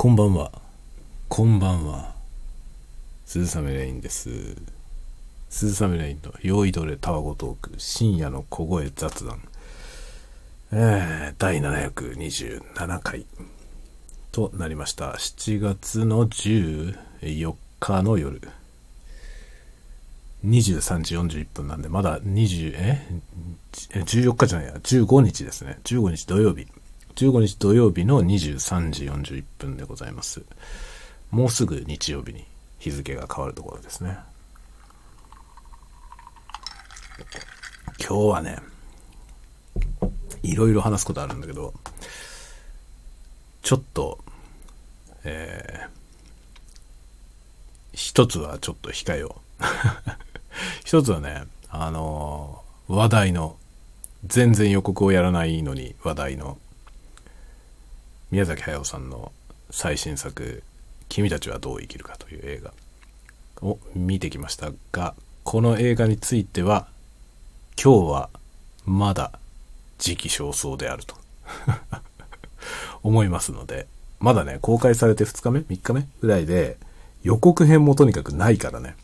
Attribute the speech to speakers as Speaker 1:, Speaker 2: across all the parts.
Speaker 1: こんばんは。こんばんは。鈴雨レインです。鈴雨レインの用意どれタワゴトーク深夜の小声雑談。えー、第727回となりました。7月の14日の夜。23時41分なんで、まだ20、え ?14 日じゃないや、15日ですね。15日土曜日。15日土曜日の23時41分でございます。もうすぐ日曜日に日付が変わるところですね。今日はね、いろいろ話すことあるんだけど、ちょっと、えー、一つはちょっと控えよう。一つはね、あのー話題の、全然予告をやらないのに話題の、宮崎駿さんの最新作「君たちはどう生きるか」という映画を見てきましたがこの映画については今日はまだ時期尚早であると 思いますのでまだね公開されて2日目3日目ぐらいで予告編もとにかくないからね。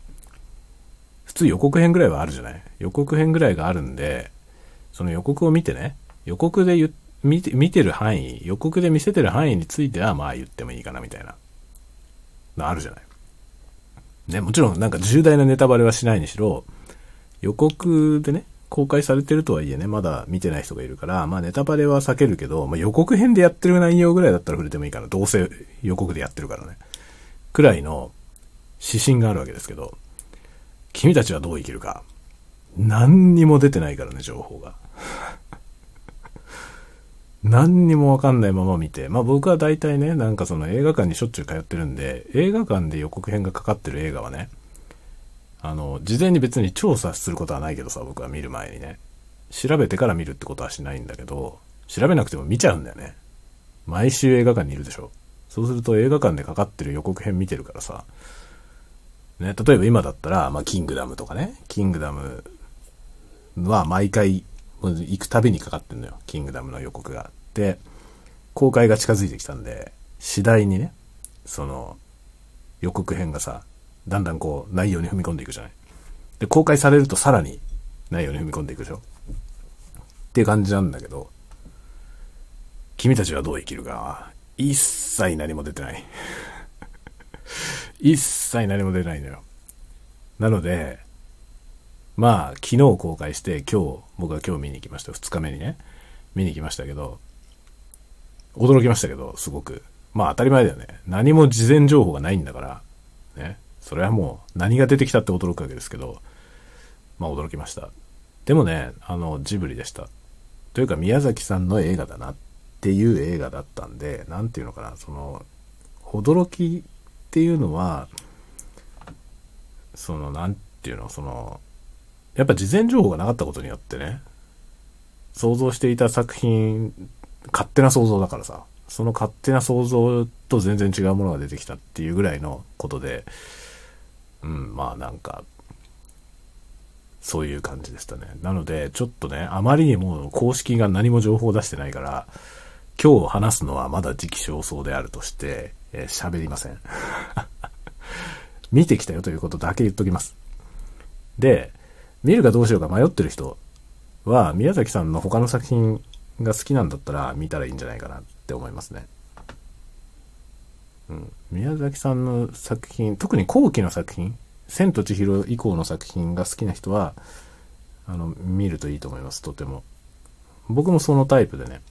Speaker 1: 普通予告編ぐらいはあるじゃない？予告編ぐらいがあるんでその予告を見てね予告で言って見て、見てる範囲、予告で見せてる範囲については、まあ言ってもいいかな、みたいな。のあるじゃない。ね、もちろんなんか重大なネタバレはしないにしろ、予告でね、公開されてるとはいえね、まだ見てない人がいるから、まあネタバレは避けるけど、まあ予告編でやってる内容ぐらいだったら触れてもいいかな。どうせ予告でやってるからね。くらいの指針があるわけですけど、君たちはどう生きるか。何にも出てないからね、情報が。何にもわかんないまま見て、まあ僕は大体ね、なんかその映画館にしょっちゅう通ってるんで、映画館で予告編がかかってる映画はね、あの、事前に別に調査することはないけどさ、僕は見る前にね、調べてから見るってことはしないんだけど、調べなくても見ちゃうんだよね。毎週映画館にいるでしょ。そうすると映画館でかかってる予告編見てるからさ、ね、例えば今だったら、まあ、キングダムとかね、キングダムは毎回、行くたびにかかってんのよ。キングダムの予告が。で、公開が近づいてきたんで、次第にね、その、予告編がさ、だんだんこう、内容に踏み込んでいくじゃない。で、公開されるとさらに内容に踏み込んでいくでしょ。っていう感じなんだけど、君たちはどう生きるか、一切何も出てない。一切何も出ないのよ。なので、まあ、昨日公開して、今日、僕は今日見に行きました。2日目にね、見に行きましたけど、驚きましたけど、すごく。まあ当たり前だよね。何も事前情報がないんだから、ね。それはもう何が出てきたって驚くわけですけど、まあ驚きました。でもね、あの、ジブリでした。というか宮崎さんの映画だなっていう映画だったんで、なんていうのかな、その、驚きっていうのは、その、なんていうの、その、やっぱ事前情報がなかったことによってね、想像していた作品、勝手な想像だからさ、その勝手な想像と全然違うものが出てきたっていうぐらいのことで、うん、まあなんか、そういう感じでしたね。なので、ちょっとね、あまりにも公式が何も情報を出してないから、今日話すのはまだ時期尚早であるとして、えー喋りません。見てきたよということだけ言っときます。で、見るかどうしようか迷ってる人は、宮崎さんの他の作品が好きなんだったら見たらいいんじゃないかなって思いますね。うん。宮崎さんの作品、特に後期の作品、千と千尋以降の作品が好きな人は、あの、見るといいと思います、とても。僕もそのタイプでね。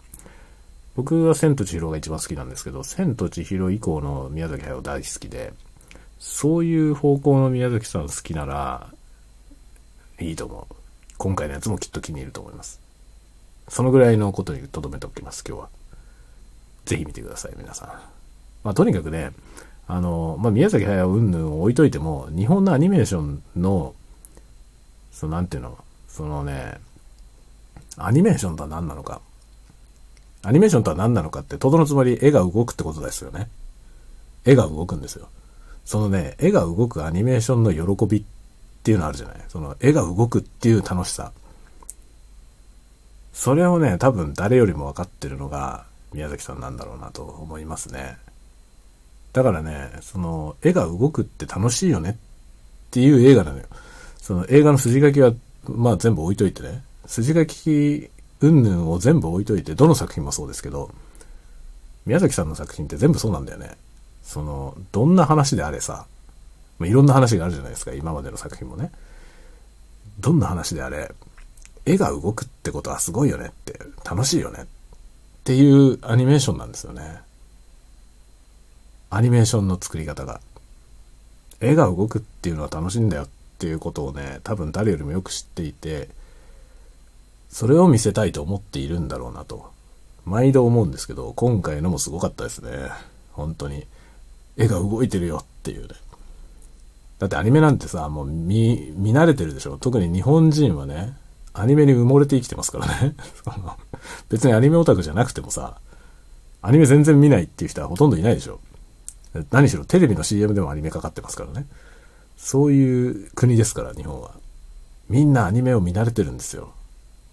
Speaker 1: 僕は千と千尋が一番好きなんですけど、千と千尋以降の宮崎駿大好きで、そういう方向の宮崎さん好きなら、いいと思う。今回のやつもきっと気に入ると思います。そのぐらいのことに留めておきます、今日は。ぜひ見てください、皆さん。まあ、とにかくね、あの、まあ、宮崎駿云々を置いといても、日本のアニメーションの、その、なんていうの、そのね、アニメーションとは何なのか。アニメーションとは何なのかって、とどのつまり絵が動くってことですよね。絵が動くんですよ。そのね、絵が動くアニメーションの喜びっていうのあるじゃないその絵が動くっていう楽しさ。それをね、多分誰よりも分かってるのが宮崎さんなんだろうなと思いますね。だからね、その、絵が動くって楽しいよねっていう映画なのよ。その映画の筋書きは、まあ全部置いといてね。筋書き、云々を全部置いといて、どの作品もそうですけど、宮崎さんの作品って全部そうなんだよね。その、どんな話であれさ、まあ、いろんな話があるじゃないですか、今までの作品もね。どんな話であれ、絵が動くってことはすごいよねって、楽しいよねっていうアニメーションなんですよね。アニメーションの作り方が。絵が動くっていうのは楽しいんだよっていうことをね、多分誰よりもよく知っていて、それを見せたいと思っているんだろうなと。毎度思うんですけど、今回のもすごかったですね。本当に。絵が動いてるよっていうね。だってアニメなんてさ、もう見、見慣れてるでしょ。特に日本人はね、アニメに埋もれて生きてますからね。別にアニメオタクじゃなくてもさ、アニメ全然見ないっていう人はほとんどいないでしょ。何しろテレビの CM でもアニメかかってますからね。そういう国ですから、日本は。みんなアニメを見慣れてるんですよ。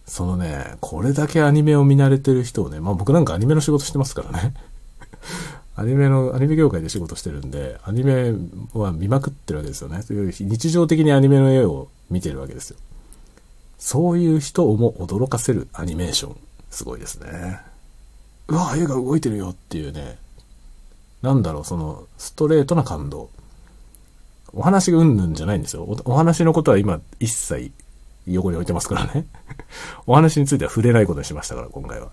Speaker 1: そのね、これだけアニメを見慣れてる人をね、まあ僕なんかアニメの仕事してますからね。アニメの、アニメ業界で仕事してるんで、アニメは見まくってるわけですよね。日常的にアニメの絵を見てるわけですよ。そういう人をも驚かせるアニメーション。すごいですね。うわ、絵が動いてるよっていうね。なんだろう、その、ストレートな感動。お話がうんぬんじゃないんですよ。お話のことは今一切横に置いてますからね。お話については触れないことにしましたから、今回は。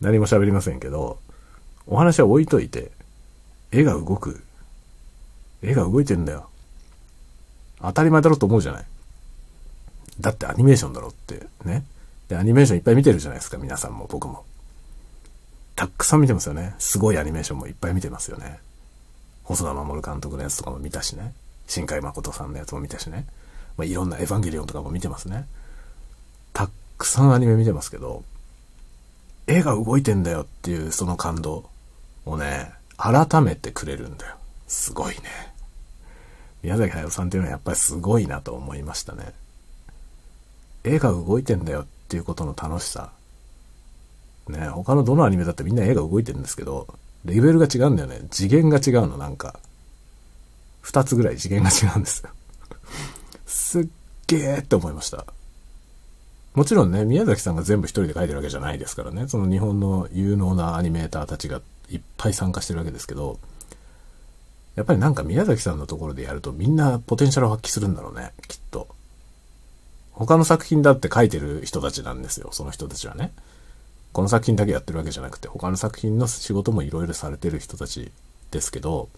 Speaker 1: 何も喋りませんけど、お話は置いといて、絵が動く。絵が動いてんだよ。当たり前だろうと思うじゃない。だってアニメーションだろってね。で、アニメーションいっぱい見てるじゃないですか、皆さんも僕も。たくさん見てますよね。すごいアニメーションもいっぱい見てますよね。細田守監督のやつとかも見たしね。新海誠さんのやつも見たしね。まあ、いろんなエヴァンゲリオンとかも見てますね。たくさんアニメ見てますけど、絵が動いてんだよっていうその感動をね、改めてくれるんだよ。すごいね。宮崎駿さんっていうのはやっぱりすごいなと思いましたね。絵が動いてんだよっていうことの楽しさ。ね、他のどのアニメだってみんな絵が動いてるんですけど、レベルが違うんだよね。次元が違うの、なんか。二つぐらい次元が違うんですよ。すっげーって思いました。もちろんね、宮崎さんが全部一人で描いてるわけじゃないですからね。その日本の有能なアニメーターたちがいっぱい参加してるわけですけど、やっぱりなんか宮崎さんのところでやるとみんなポテンシャルを発揮するんだろうね、きっと。他の作品だって書いてる人たちなんですよ、その人たちはね。この作品だけやってるわけじゃなくて、他の作品の仕事もいろいろされてる人たちですけど、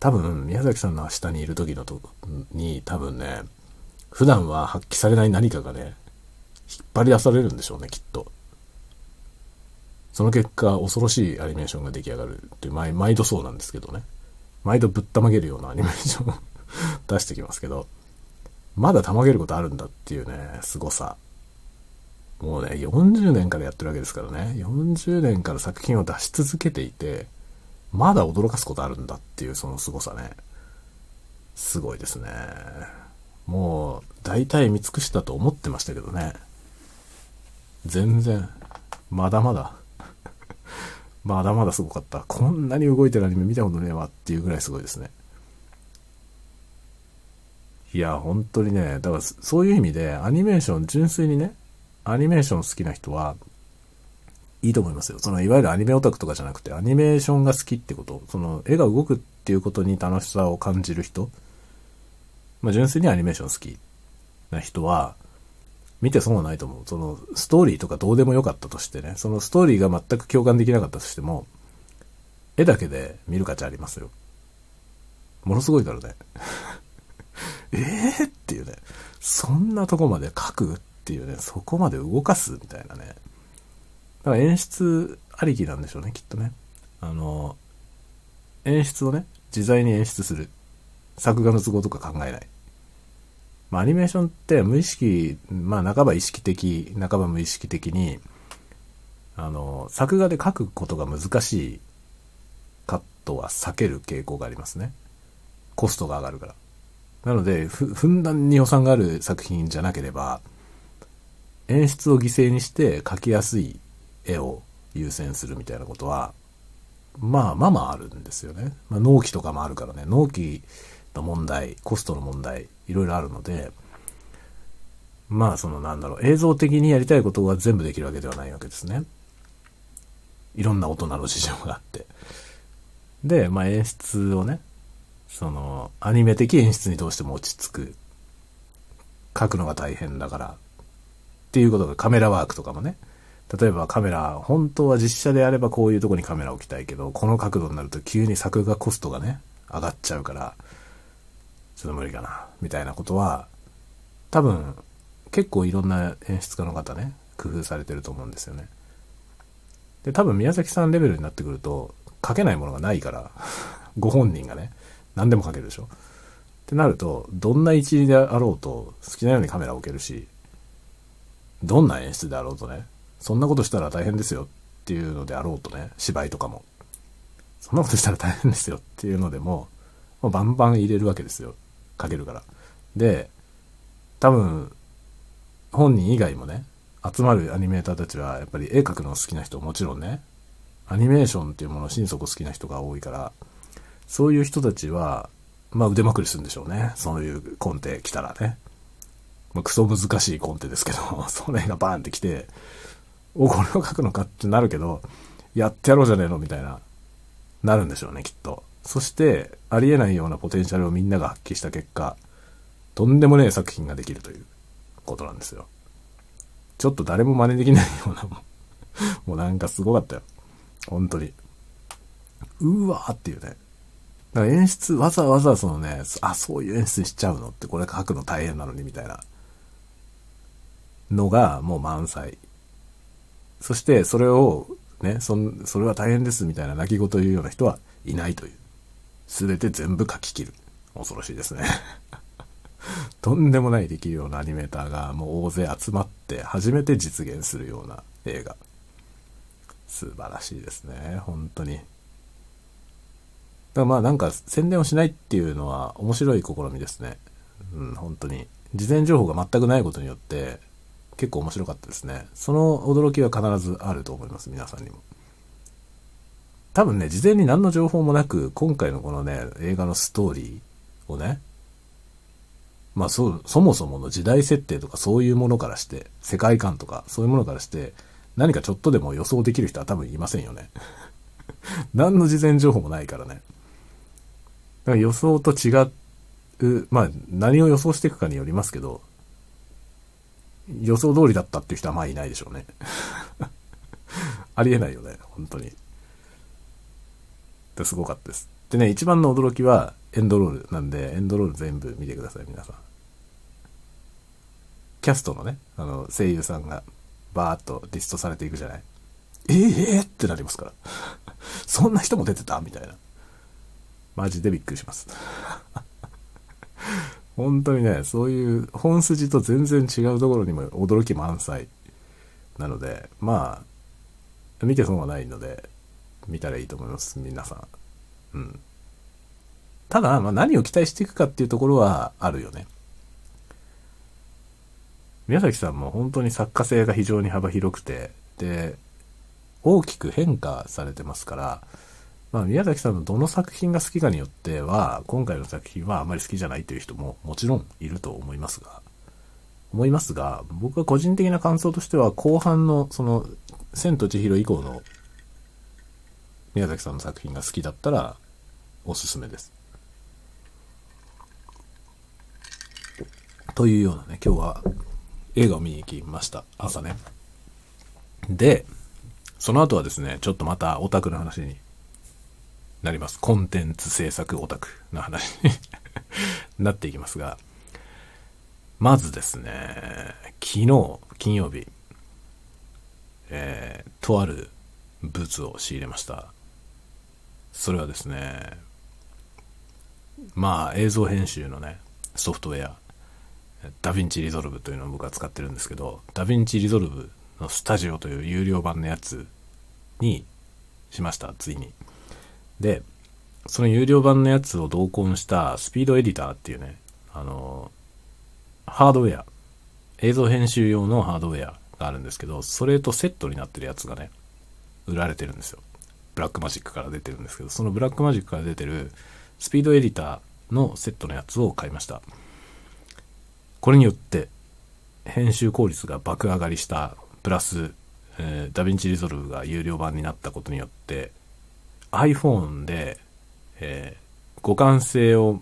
Speaker 1: 多分、宮崎さんの下にいる時のとに、多分ね、普段は発揮されない何かがね、引っ張り出されるんでしょうね、きっと。その結果、恐ろしいアニメーションが出来上がるっていう毎、毎度そうなんですけどね。毎度ぶったまげるようなアニメーションを 出してきますけど、まだたまげることあるんだっていうね、凄さ。もうね、40年からやってるわけですからね。40年から作品を出し続けていて、まだ驚かすことあるんだっていうその凄さね。すごいですね。もう、大体見尽くしたと思ってましたけどね。全然、まだまだ まだまだすごかった。こんなに動いてるアニメ見たことねえわっていうぐらいすごいですね。いや、本当にね、だからそういう意味でアニメーション純粋にね、アニメーション好きな人はいいと思いますよ。そのいわゆるアニメオタクとかじゃなくてアニメーションが好きってこと、その絵が動くっていうことに楽しさを感じる人、まあ純粋にアニメーション好きな人は見て損はないと思う。そのストーリーとかどうでもよかったとしてね、そのストーリーが全く共感できなかったとしても、絵だけで見る価値ありますよ。ものすごいからね。ええっていうね、そんなとこまで書くっていうね、そこまで動かすみたいなね。だから演出ありきなんでしょうね、きっとね。あの、演出をね、自在に演出する。作画の都合とか考えない。まあ、アニメーションって無意識、まあ、半ば意識的、半ば無意識的に、あの、作画で書くことが難しいカットは避ける傾向がありますね。コストが上がるから。なので、ふ、ふんだんに予算がある作品じゃなければ、演出を犠牲にして描きやすい絵を優先するみたいなことは、まあまあまああるんですよね。まあ、納期とかもあるからね、納期の問題、コストの問題、いろいろあるので、まあそのなんだろう、映像的にやりたいことが全部できるわけではないわけですね。いろんな大人の事情があって。で、まあ演出をね、その、アニメ的演出にどうしても落ち着く。書くのが大変だから。っていうことがカメラワークとかもね。例えばカメラ、本当は実写であればこういうとこにカメラ置きたいけど、この角度になると急に作画コストがね、上がっちゃうから、ちょっと無理かな、みたいなことは、多分、結構いろんな演出家の方ね、工夫されてると思うんですよね。で、多分宮崎さんレベルになってくると、書けないものがないから、ご本人がね、何でも書けるでしょ。ってなると、どんな一理であろうと、好きなようにカメラを置けるし、どんな演出であろうとね、そんなことしたら大変ですよっていうのであろうとね、芝居とかも。そんなことしたら大変ですよっていうのでも、もうバンバン入れるわけですよ。書けるから。で、多分、本人以外もね、集まるアニメーターたちは、やっぱり絵描くの好きな人もちろんね、アニメーションっていうものを心底好きな人が多いから、そういう人たちは、まあ腕まくりするんでしょうね。そういうコンテ来たらね。まあ、クソ難しいコンテですけど、それがバーンって来て、お、これを書くのかってなるけど、やってやろうじゃねえのみたいな、なるんでしょうね、きっと。そして、ありえないようなポテンシャルをみんなが発揮した結果、とんでもねえ作品ができるということなんですよ。ちょっと誰も真似できないようなもう、もうなんかすごかったよ。本当に。うわーっていうね。だから演出、わざわざそのね、あ、そういう演出しちゃうのって、これ書くの大変なのにみたいなのがもう満載。そしてそれをね、そ、それは大変ですみたいな泣き言を言うような人はいないという。すべて全部書き切る。恐ろしいですね とんでもないできるようなアニメーターがもう大勢集まって初めて実現するような映画。素晴らしいですね。本当に。だからまあなんか宣伝をしないっていうのは面白い試みですね。うん、本当に。事前情報が全くないことによって結構面白かったですね。その驚きは必ずあると思います、皆さんにも。多分ね、事前に何の情報もなく、今回のこのね、映画のストーリーをね、まあそ、そもそもの時代設定とかそういうものからして、世界観とかそういうものからして、何かちょっとでも予想できる人は多分いませんよね。何の事前情報もないからね。だから予想と違う、まあ何を予想していくかによりますけど、予想通りだったっていう人はまあいないでしょうね。ありえないよね、本当に。すごかったです。でね、一番の驚きはエンドロールなんで、エンドロール全部見てください、皆さん。キャストのね、あの、声優さんがバーっとリストされていくじゃないええー、ってなりますから。そんな人も出てた？みたいな。マジでびっくりします。本当にね、そういう本筋と全然違うところにも驚き満載なので、まあ、見て損はないので、見たらいいと思います、皆さん。うん。ただ、まあ、何を期待していくかっていうところはあるよね。宮崎さんも本当に作家性が非常に幅広くて、で、大きく変化されてますから、まあ、宮崎さんのどの作品が好きかによっては、今回の作品はあまり好きじゃないという人ももちろんいると思いますが、思いますが、僕は個人的な感想としては、後半の、その、千と千尋以降の宮崎さんの作品が好きだったら、おすすめです。というようなね、今日は映画を見に行きました。朝ね。で、その後はですね、ちょっとまたオタクの話になります。コンテンツ制作オタクの話になっていきますが、まずですね、昨日、金曜日、えー、とあるブツを仕入れました。それはですね、まあ映像編集のね、ソフトウェア、 DaVinci Resolve というのを僕は使ってるんですけど、 DaVinci Resolve のスタジオという有料版のやつにしました、ついに。で、その有料版のやつを同梱した Speed Editor っていうね、あの、ハードウェア、映像編集用のハードウェアがあるんですけど、それとセットになってるやつがね、売られてるんですよ。 Blackmagic から出てるんですけど、その Blackmagic から出てる Speed Editor のセットのやつを買いました。これによって編集効率が爆上がりしたプラス、えー、 DaVinci Resolve が有料版になったことによって iPhone で、えー、互換性を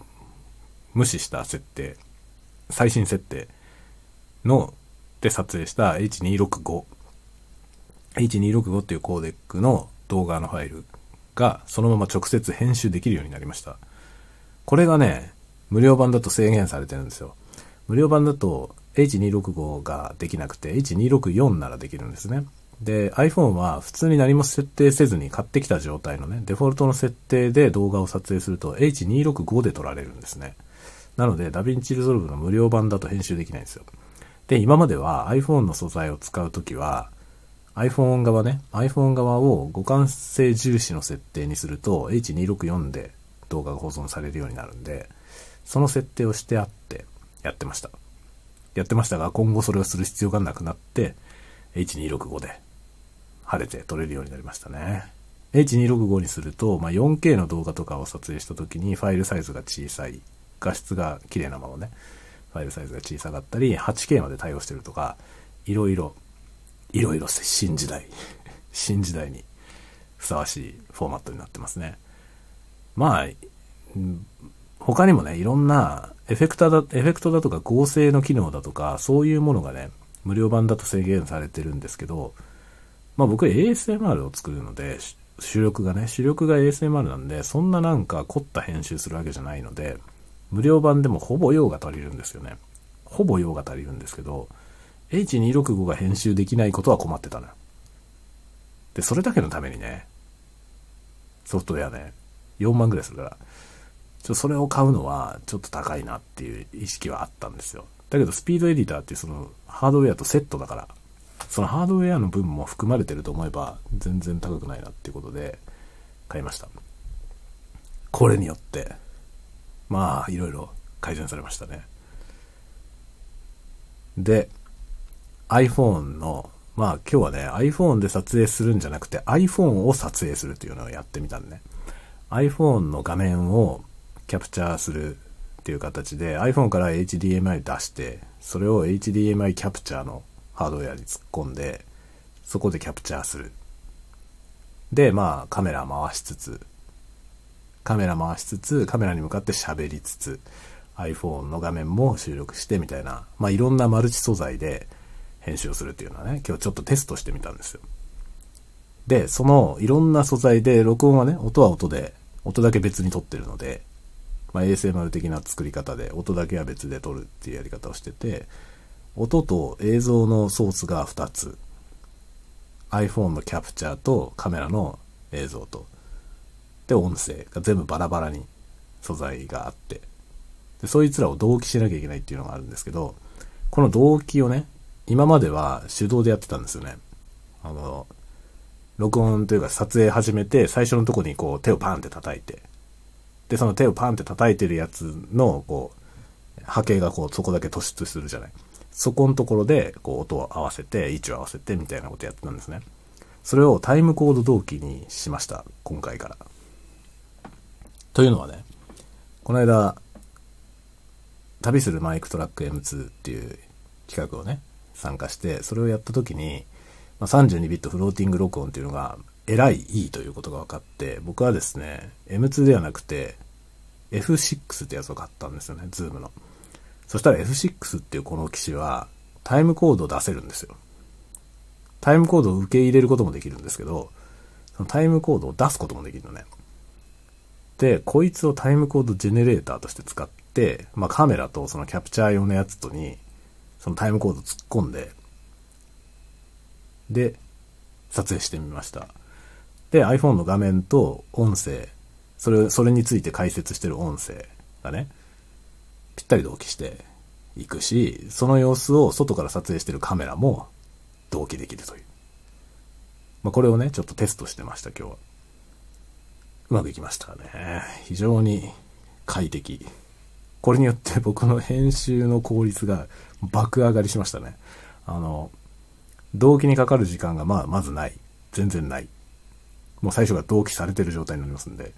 Speaker 1: 無視した設定最新設定ので撮影した H265 H265 っていうコーデックの動画のファイルがそのまま直接編集できるようになりました。これがね無料版だと制限されてるんですよ。無料版だと H265 ができなくて H264 ならできるんですね。で、iPhone は普通に何も設定せずに買ってきた状態のね、デフォルトの設定で動画を撮影すると H265 で撮られるんですね。なので、 DaVinci Resolve の無料版だと編集できないんですよ。で、今までは iPhone の素材を使うときは、iPhone 側ね、iPhone 側を互換性重視の設定にすると H264 で動画が保存されるようになるんで、その設定をしてあってやってました。やってましたが、今後それをする必要がなくなって、H265 で晴れて撮れるようになりましたね。H265 にすると、まあ、4K の動画とかを撮影した時にファイルサイズが小さい、画質が綺麗なままね、ファイルサイズが小さかったり、8K まで対応してるとか、いろいろ、いろいろ新時代、新時代にふさわしいフォーマットになってますね。まあ、他にもね、いろんなエフェクターだ、エフェクトだとか合成の機能だとか、そういうものがね、無料版だと制限されてるんですけど、まあ僕 ASMR を作るので、主力がね、主力が ASMR なんで、そんななんか凝った編集するわけじゃないので、無料版でもほぼ用が足りるんですよね。ほぼ用が足りるんですけど、H265 が編集できないことは困ってたのよ。で、それだけのためにね、ソフトウェアね、4万ぐらいするから、ちょそれを買うのはちょっと高いなっていう意識はあったんですよ。だけどスピードエディターってそのハードウェアとセットだから、そのハードウェアの分も含まれてると思えば全然高くないなっていうことで買いました。これによって、まあいろいろ改善されましたね。で、iPhone の、まあ今日はね、iPhone で撮影するんじゃなくて iPhone を撮影するっていうのをやってみたんでね。iPhone の画面をキャプチャーするっていう形で iPhone から HDMI 出してそれを HDMI キャプチャーのハードウェアに突っ込んでそこでキャプチャーする。でまあカメラ回しつつカメラ回しつつカメラに向かって喋りつつ iPhone の画面も収録してみたいなまあいろんなマルチ素材で編集をするっていうのはね今日ちょっとテストしてみたんですよ。でそのいろんな素材で録音はね音は音で音だけ別に撮ってるのでまあ、ASMR 的な作り方で音だけは別で撮るっていうやり方をしてて音と映像のソースが2つ。iPhone のキャプチャーとカメラの映像と。で音声が全部バラバラに素材があって。でそいつらを同期しなきゃいけないっていうのがあるんですけどこの同期をね今までは手動でやってたんですよね。あの録音というか撮影始めて最初のとこにこう手をパンって叩いて。で、その手をパンって叩いてるやつの、こう、波形がこう、そこだけ突出するじゃない。そこのところで、こう、音を合わせて、位置を合わせて、みたいなことやってたんですね。それをタイムコード同期にしました。今回から。というのはね、この間、旅するマイクトラック M2 っていう企画をね、参加して、それをやった時に、まあ、32ビットフローティング録音っていうのがえらいいいということが分かって、僕はですね、M2 ではなくて、F6 ってやつを買ったんですよね、 Zoom の。そしたら F6 っていうこの機種は、タイムコードを出せるんですよ。タイムコードを受け入れることもできるんですけど、そのタイムコードを出すこともできるのね。で、こいつをタイムコードジェネレーターとして使って、まあ、カメラとそのキャプチャー用のやつとに、そのタイムコード突っ込んで、で、撮影してみました。で、iPhone の画面と音声、それ、それについて解説してる音声がね、ぴったり同期していくし、その様子を外から撮影してるカメラも同期できるという。まあ、これをね、ちょっとテストしてました、今日は。うまくいきましたね。非常に快適。これによって僕の編集の効率が爆上がりしましたね。あの、同期にかかる時間がまあ、まずない。全然ない。もう最初から同期されてる状態になりますんで、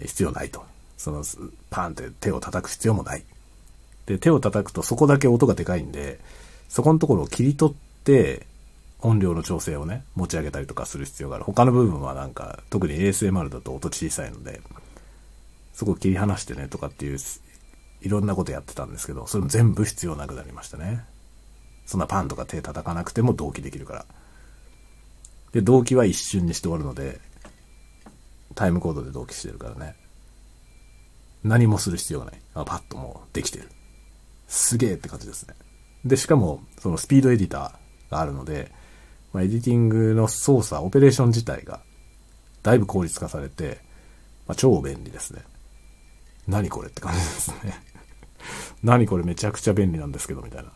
Speaker 1: 必要ないと。その、パンって手を叩く必要もない。で、手を叩くとそこだけ音がでかいんで、そこのところを切り取って、音量の調整をね、持ち上げたりとかする必要がある。他の部分はなんか、特に ASMR だと音小さいので、そこを切り離してねとかっていう、いろんなことやってたんですけど、それも全部必要なくなりましたね。そんなパンとか手叩かなくても同期できるから。で、同期は一瞬にして終わるので、タイムコードで同期してるからね。何もする必要がない。あパッともうできてる。すげえって感じですね。で、しかも、そのスピードエディターがあるので、まあ、エディティングの操作、オペレーション自体が、だいぶ効率化されて、まあ、超便利ですね。何これって感じですね。何これめちゃくちゃ便利なんですけど、みたいな。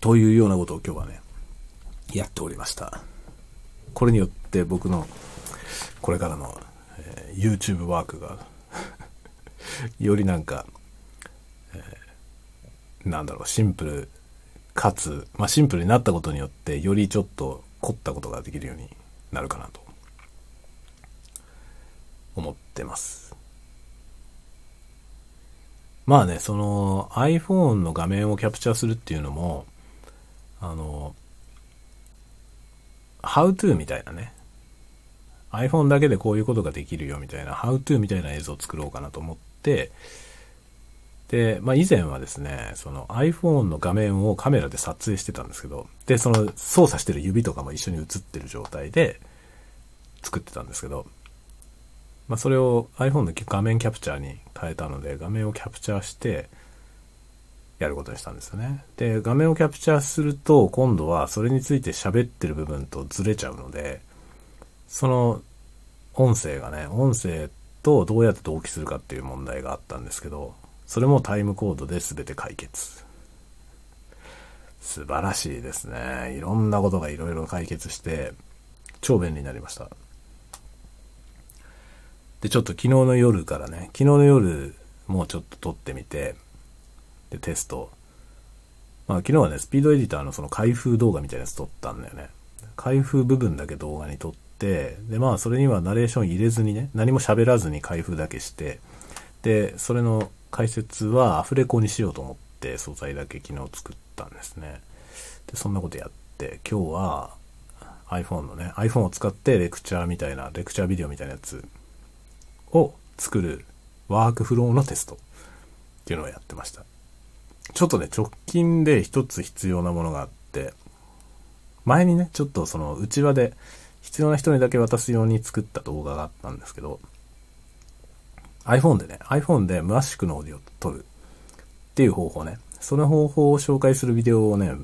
Speaker 1: というようなことを今日はね、やっておりました。これによって僕のこれからの、えー、YouTube ワークが よりなんか、えー、なんだろう、シンプルかつ、まあ、シンプルになったことによってよりちょっと凝ったことができるようになるかなと思ってます。まあね、その iPhone の画面をキャプチャーするっていうのも、あの、How to みたいなね、iPhone だけでこういうことができるよみたいな、How to みたいな映像を作ろうかなと思って、で、まあ以前はですね、その iPhone の画面をカメラで撮影してたんですけど、で、その操作してる指とかも一緒に映ってる状態で作ってたんですけど、まあそれを iPhone の画面キャプチャーに変えたので、画面をキャプチャーして、やることにしたんですよね。で、画面をキャプチャーすると、今度はそれについて喋ってる部分とずれちゃうので、その音声がね、音声とどうやって同期するかっていう問題があったんですけど、それもタイムコードで全て解決。素晴らしいですね。いろんなことがいろいろ解決して、超便利になりました。で、ちょっと昨日の夜からね、昨日の夜もうちょっと撮ってみて、で、テスト。まあ昨日はね、スピードエディターのその開封動画みたいなやつ撮ったんだよね。開封部分だけ動画に撮っ、で、まあ、それにはナレーション入れずにね、何も喋らずに開封だけして、で、それの解説はアフレコにしようと思って素材だけ昨日作ったんですね。で、そんなことやって、今日は iPhone のね、iPhone を使ってレクチャーみたいな、レクチャービデオみたいなやつを作るワークフローのテストっていうのをやってました。ちょっとね、直近で一つ必要なものがあって、前にね、ちょっとその内輪で必要な人にだけ渡すように作った動画があったんですけど、iPhone でね、iPhone で無圧縮のオーディオを撮るっていう方法ね。その方法を紹介するビデオをね、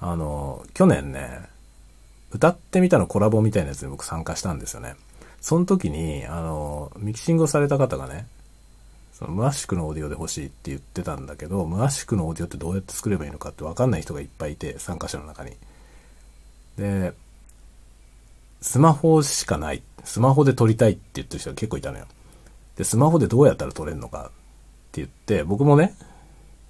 Speaker 1: あの、去年ね、歌ってみたのコラボみたいなやつに僕参加したんですよね。その時に、あの、ミキシングをされた方がね、その無圧縮のオーディオで欲しいって言ってたんだけど、無圧縮のオーディオってどうやって作ればいいのかってわかんない人がいっぱいいて、参加者の中に。で、スマホしかない。スマホで撮りたいって言ってる人が結構いたのよ。で、スマホでどうやったら撮れるのかって言って、僕もね、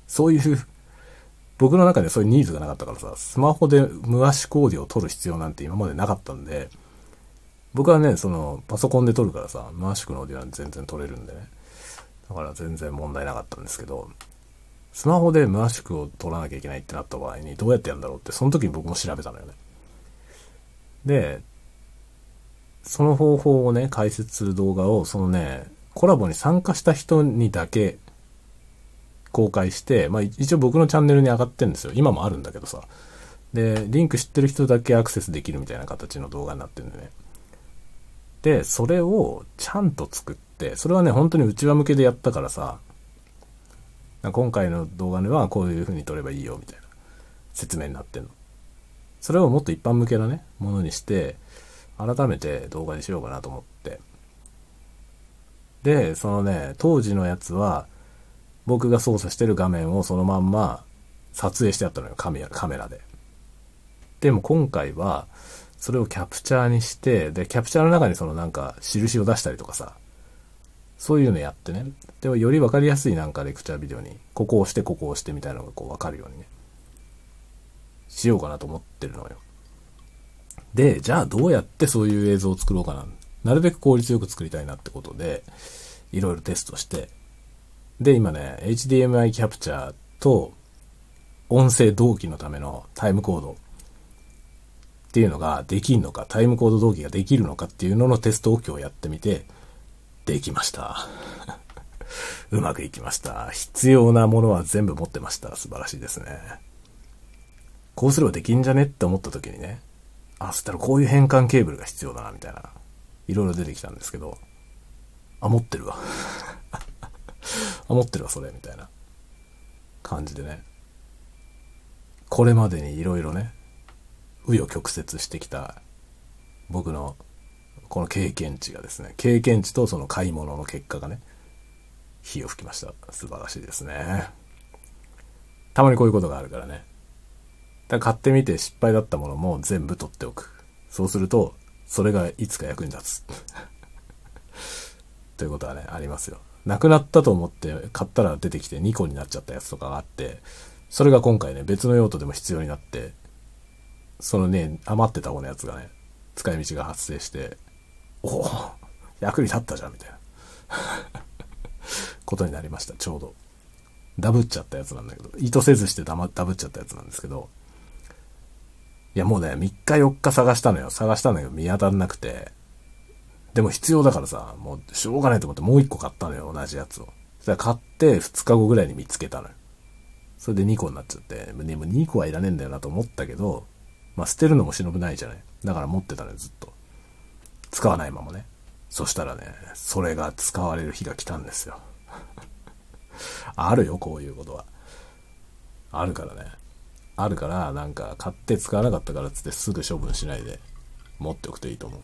Speaker 1: そういう、僕の中でそういうニーズがなかったからさ、スマホで無圧縮オーディを撮る必要なんて今までなかったんで、僕はね、その、パソコンで撮るからさ、無圧縮のオーディオなんて全然撮れるんでね。だから全然問題なかったんですけど、スマホで無圧縮を撮らなきゃいけないってなった場合にどうやってやるんだろうって、その時に僕も調べたのよね。で、その方法をね、解説する動画を、そのね、コラボに参加した人にだけ公開して、まあ一応僕のチャンネルに上がってるんですよ。今もあるんだけどさ。で、リンク知ってる人だけアクセスできるみたいな形の動画になってるんでね。で、それをちゃんと作って、それはね、本当に内輪向けでやったからさ、今回の動画ではこういう風に撮ればいいよみたいな説明になってんの。それをもっと一般向けなね、ものにして、改めて動画にしようかなと思って。で、そのね、当時のやつは、僕が操作してる画面をそのまんま撮影してあったのよ、カメラ、カメラで。でも今回は、それをキャプチャーにして、で、キャプチャーの中にそのなんか、印を出したりとかさ、そういうのやってね。でもより分かりやすいなんかレクチャービデオに、ここを押して、ここを押してみたいなのがこう分かるようにね。しようかなと思ってるのよ。で、じゃあどうやってそういう映像を作ろうかな。なるべく効率よく作りたいなってことで、いろいろテストして、で、今ね、HDMI キャプチャーと音声同期のためのタイムコードっていうのができんのか、タイムコード同期ができるのかっていうののテストを今日やってみて、できました。うまくいきました。必要なものは全部持ってました。素晴らしいですね。こうすればできんじゃねって思った時にね、あ、そしたらこういう変換ケーブルが必要だな、みたいな。いろいろ出てきたんですけど、あ、持ってるわ。あ、持ってるわ、それ、みたいな感じでね。これまでにいろいろね、紆余曲折してきた僕のこの経験値がですね、経験値とその買い物の結果がね、火を吹きました。素晴らしいですね。たまにこういうことがあるからね。だ買ってみて失敗だったものも全部取っておく。そうすると、それがいつか役に立つ。ということはね、ありますよ。なくなったと思って買ったら出てきて2個になっちゃったやつとかがあって、それが今回ね、別の用途でも必要になって、そのね、余ってた方のやつがね、使い道が発生して、おお役に立ったじゃん、みたいな ことになりました、ちょうど。ダブっちゃったやつなんだけど、意図せずしてダダブっちゃったやつなんですけど、いやもうね、3日4日探したのよ。探したんだけど見当たんなくて。でも必要だからさ、もうしょうがないと思ってもう1個買ったのよ、同じやつを。そしたら買って2日後ぐらいに見つけたのよ。それで2個になっちゃって、でも2個はいらねえんだよなと思ったけど、まあ捨てるのも忍ぶないじゃない。だから持ってたのよ、ずっと。使わないままね。そしたらね、それが使われる日が来たんですよ。あるよ、こういうことは。あるからね。あるから、なんか買って使わなかったからっつってすぐ処分しないで持っておくといいと思う。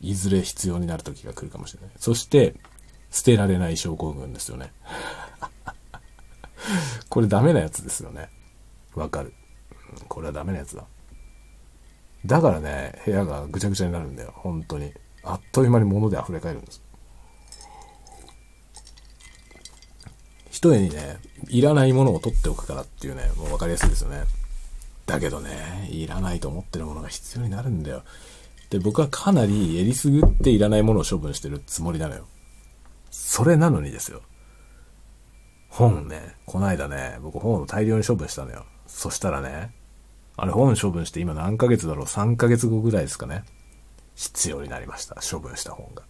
Speaker 1: いずれ必要になる時が来るかもしれない。そして、捨てられない症候群ですよね。これダメなやつですよね。わかる。これはダメなやつだ。だからね、部屋がぐちゃぐちゃになるんだよ。本当に。あっという間に物で溢れ返るんです。一重にね、いらないものを取っておくからっていうね、もう分かりやすいですよね。だけどね、いらないと思ってるものが必要になるんだよ。で、僕はかなりえりすぐっていらないものを処分してるつもりなのよ。それなのにですよ。本ね、こないだね、僕本を大量に処分したのよ。そしたらね、あれ本処分して今何ヶ月だろう ?3 ヶ月後ぐらいですかね。必要になりました。処分した本が。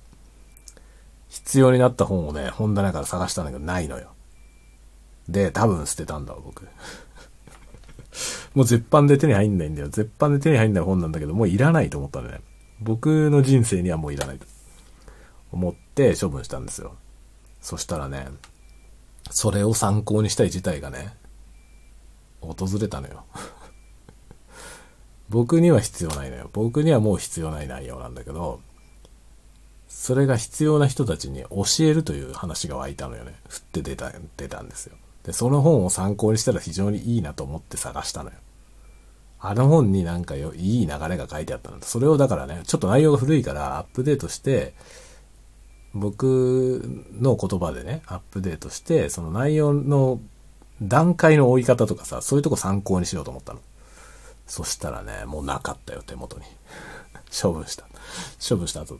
Speaker 1: 必要になった本をね、本棚から探したんだけどないのよ。で、多分捨てたんだわ、僕。もう絶版で手に入んないんだよ。絶版で手に入んない本なんだけど、もういらないと思ったんでね。僕の人生にはもういらないと思って処分したんですよ。そしたらね、それを参考にしたい事態がね、訪れたのよ。僕には必要ないのよ。僕にはもう必要ない内容なんだけど、それが必要な人たちに教えるという話が湧いたのよね。振って出た、出たんですよ。で、その本を参考にしたら非常にいいなと思って探したのよ。あの本になんかよ、いい流れが書いてあったのそれをだからね、ちょっと内容が古いからアップデートして、僕の言葉でね、アップデートして、その内容の段階の追い方とかさ、そういうとこ参考にしようと思ったの。そしたらね、もうなかったよ、手元に。処分した。処分した後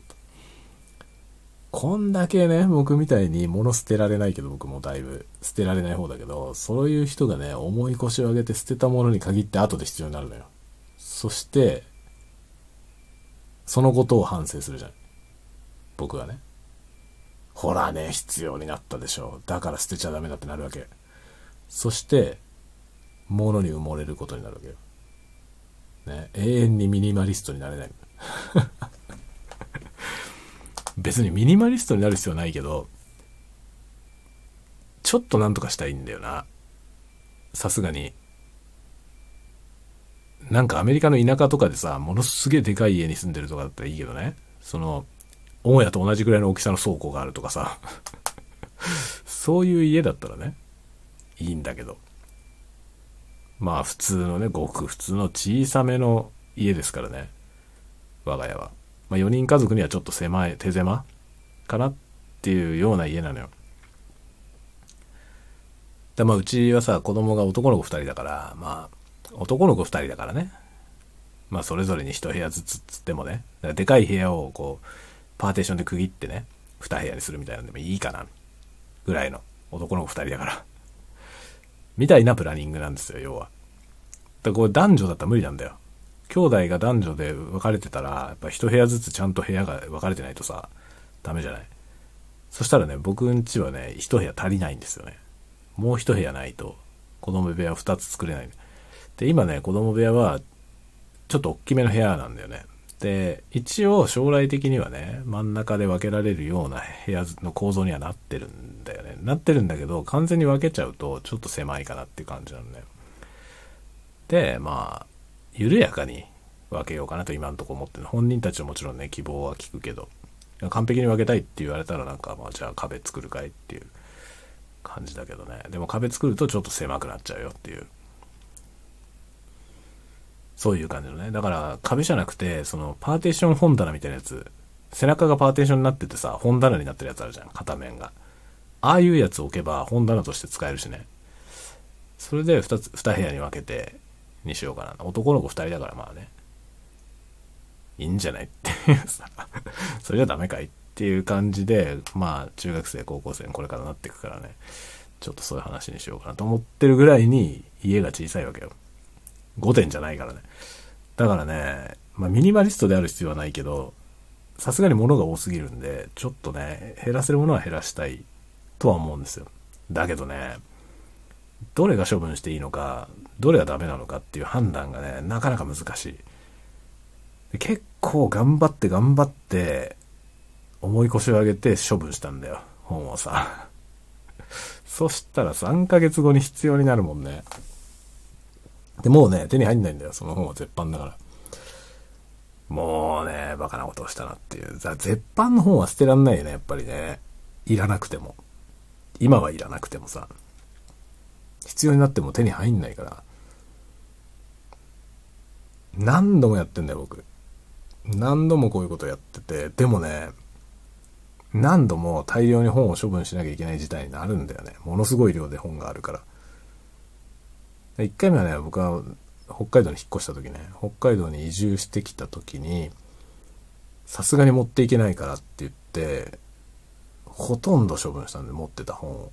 Speaker 1: こんだけね、僕みたいに物捨てられないけど、僕もだいぶ捨てられない方だけど、そういう人がね、重い腰を上げて捨てたものに限って後で必要になるのよ。そして、そのことを反省するじゃん。僕はね。ほらね、必要になったでしょ。だから捨てちゃダメだってなるわけ。そして、物に埋もれることになるわけよ。ね、永遠にミニマリストになれない。別にミニマリストになる必要ないけど、ちょっとなんとかしたいんだよな。さすがに。なんかアメリカの田舎とかでさ、ものすげえでかい家に住んでるとかだったらいいけどね。その、母屋と同じぐらいの大きさの倉庫があるとかさ。そういう家だったらね、いいんだけど。まあ普通のね、ごく普通の小さめの家ですからね。我が家は。まあ4人家族にはちょっと狭い、手狭かなっていうような家なのよ。でまあうちはさ、子供が男の子2人だから、まあ男の子2人だからね。まあそれぞれに1部屋ずつっつってもね。でかい部屋をこう、パーテーションで区切ってね、2部屋にするみたいなんでもいいかな。ぐらいの男の子2人だから。みたいなプランニングなんですよ、要は。だからこれ男女だったら無理なんだよ。兄弟が男女で分かれてたら、やっぱ一部屋ずつちゃんと部屋が分かれてないとさ、ダメじゃない？そしたらね、僕んちはね、一部屋足りないんですよね。もう一部屋ないと、子供部屋二つ作れない。で、今ね、子供部屋は、ちょっと大きめの部屋なんだよね。で、一応将来的にはね、真ん中で分けられるような部屋の構造にはなってるんだよね。なってるんだけど、完全に分けちゃうと、ちょっと狭いかなっていう感じなんだよ。で、まあ、緩やかに分けようかなと今のところ思ってる。本人たちはもちろんね希望は聞くけど完璧に分けたいって言われたらなんかまあじゃあ壁作るかいっていう感じだけどね。でも壁作るとちょっと狭くなっちゃうよっていう。そういう感じのね。だから壁じゃなくてそのパーテーション本棚みたいなやつ。背中がパーテーションになっててさ本棚になってるやつあるじゃん。片面が。ああいうやつ置けば本棚として使えるしね。それで2つ2部屋に分けてにしようかな。男の子2人だからまあね。いいんじゃないっていうさ それじゃダメかいっていう感じで、まあ中学生、高校生これからなっていくからね。ちょっとそういう話にしようかなと思ってるぐらいに家が小さいわけよ。5点じゃないからね。だからね、まあミニマリストである必要はないけど、さすがに物が多すぎるんで、ちょっとね、減らせるものは減らしたいとは思うんですよ。だけどね、どれが処分していいのか、どれがダメなのかっていう判断がね、なかなか難しい。結構頑張って頑張って、重い腰を上げて処分したんだよ、本をさ。そしたら3ヶ月後に必要になるもんね。で、もうね、手に入んないんだよ、その本は絶版だから。もうね、バカなことをしたなっていう。絶版の本は捨てらんないよね、やっぱりね。いらなくても。今はいらなくてもさ。必要になっても手に入んないから。何度もやってんだよ、僕。何度もこういうことやってて、でもね、何度も大量に本を処分しなきゃいけない事態になるんだよね。ものすごい量で本があるから。一回目はね、僕は北海道に引っ越した時ね、北海道に移住してきた時に、さすがに持っていけないからって言って、ほとんど処分したんで、持ってた本を。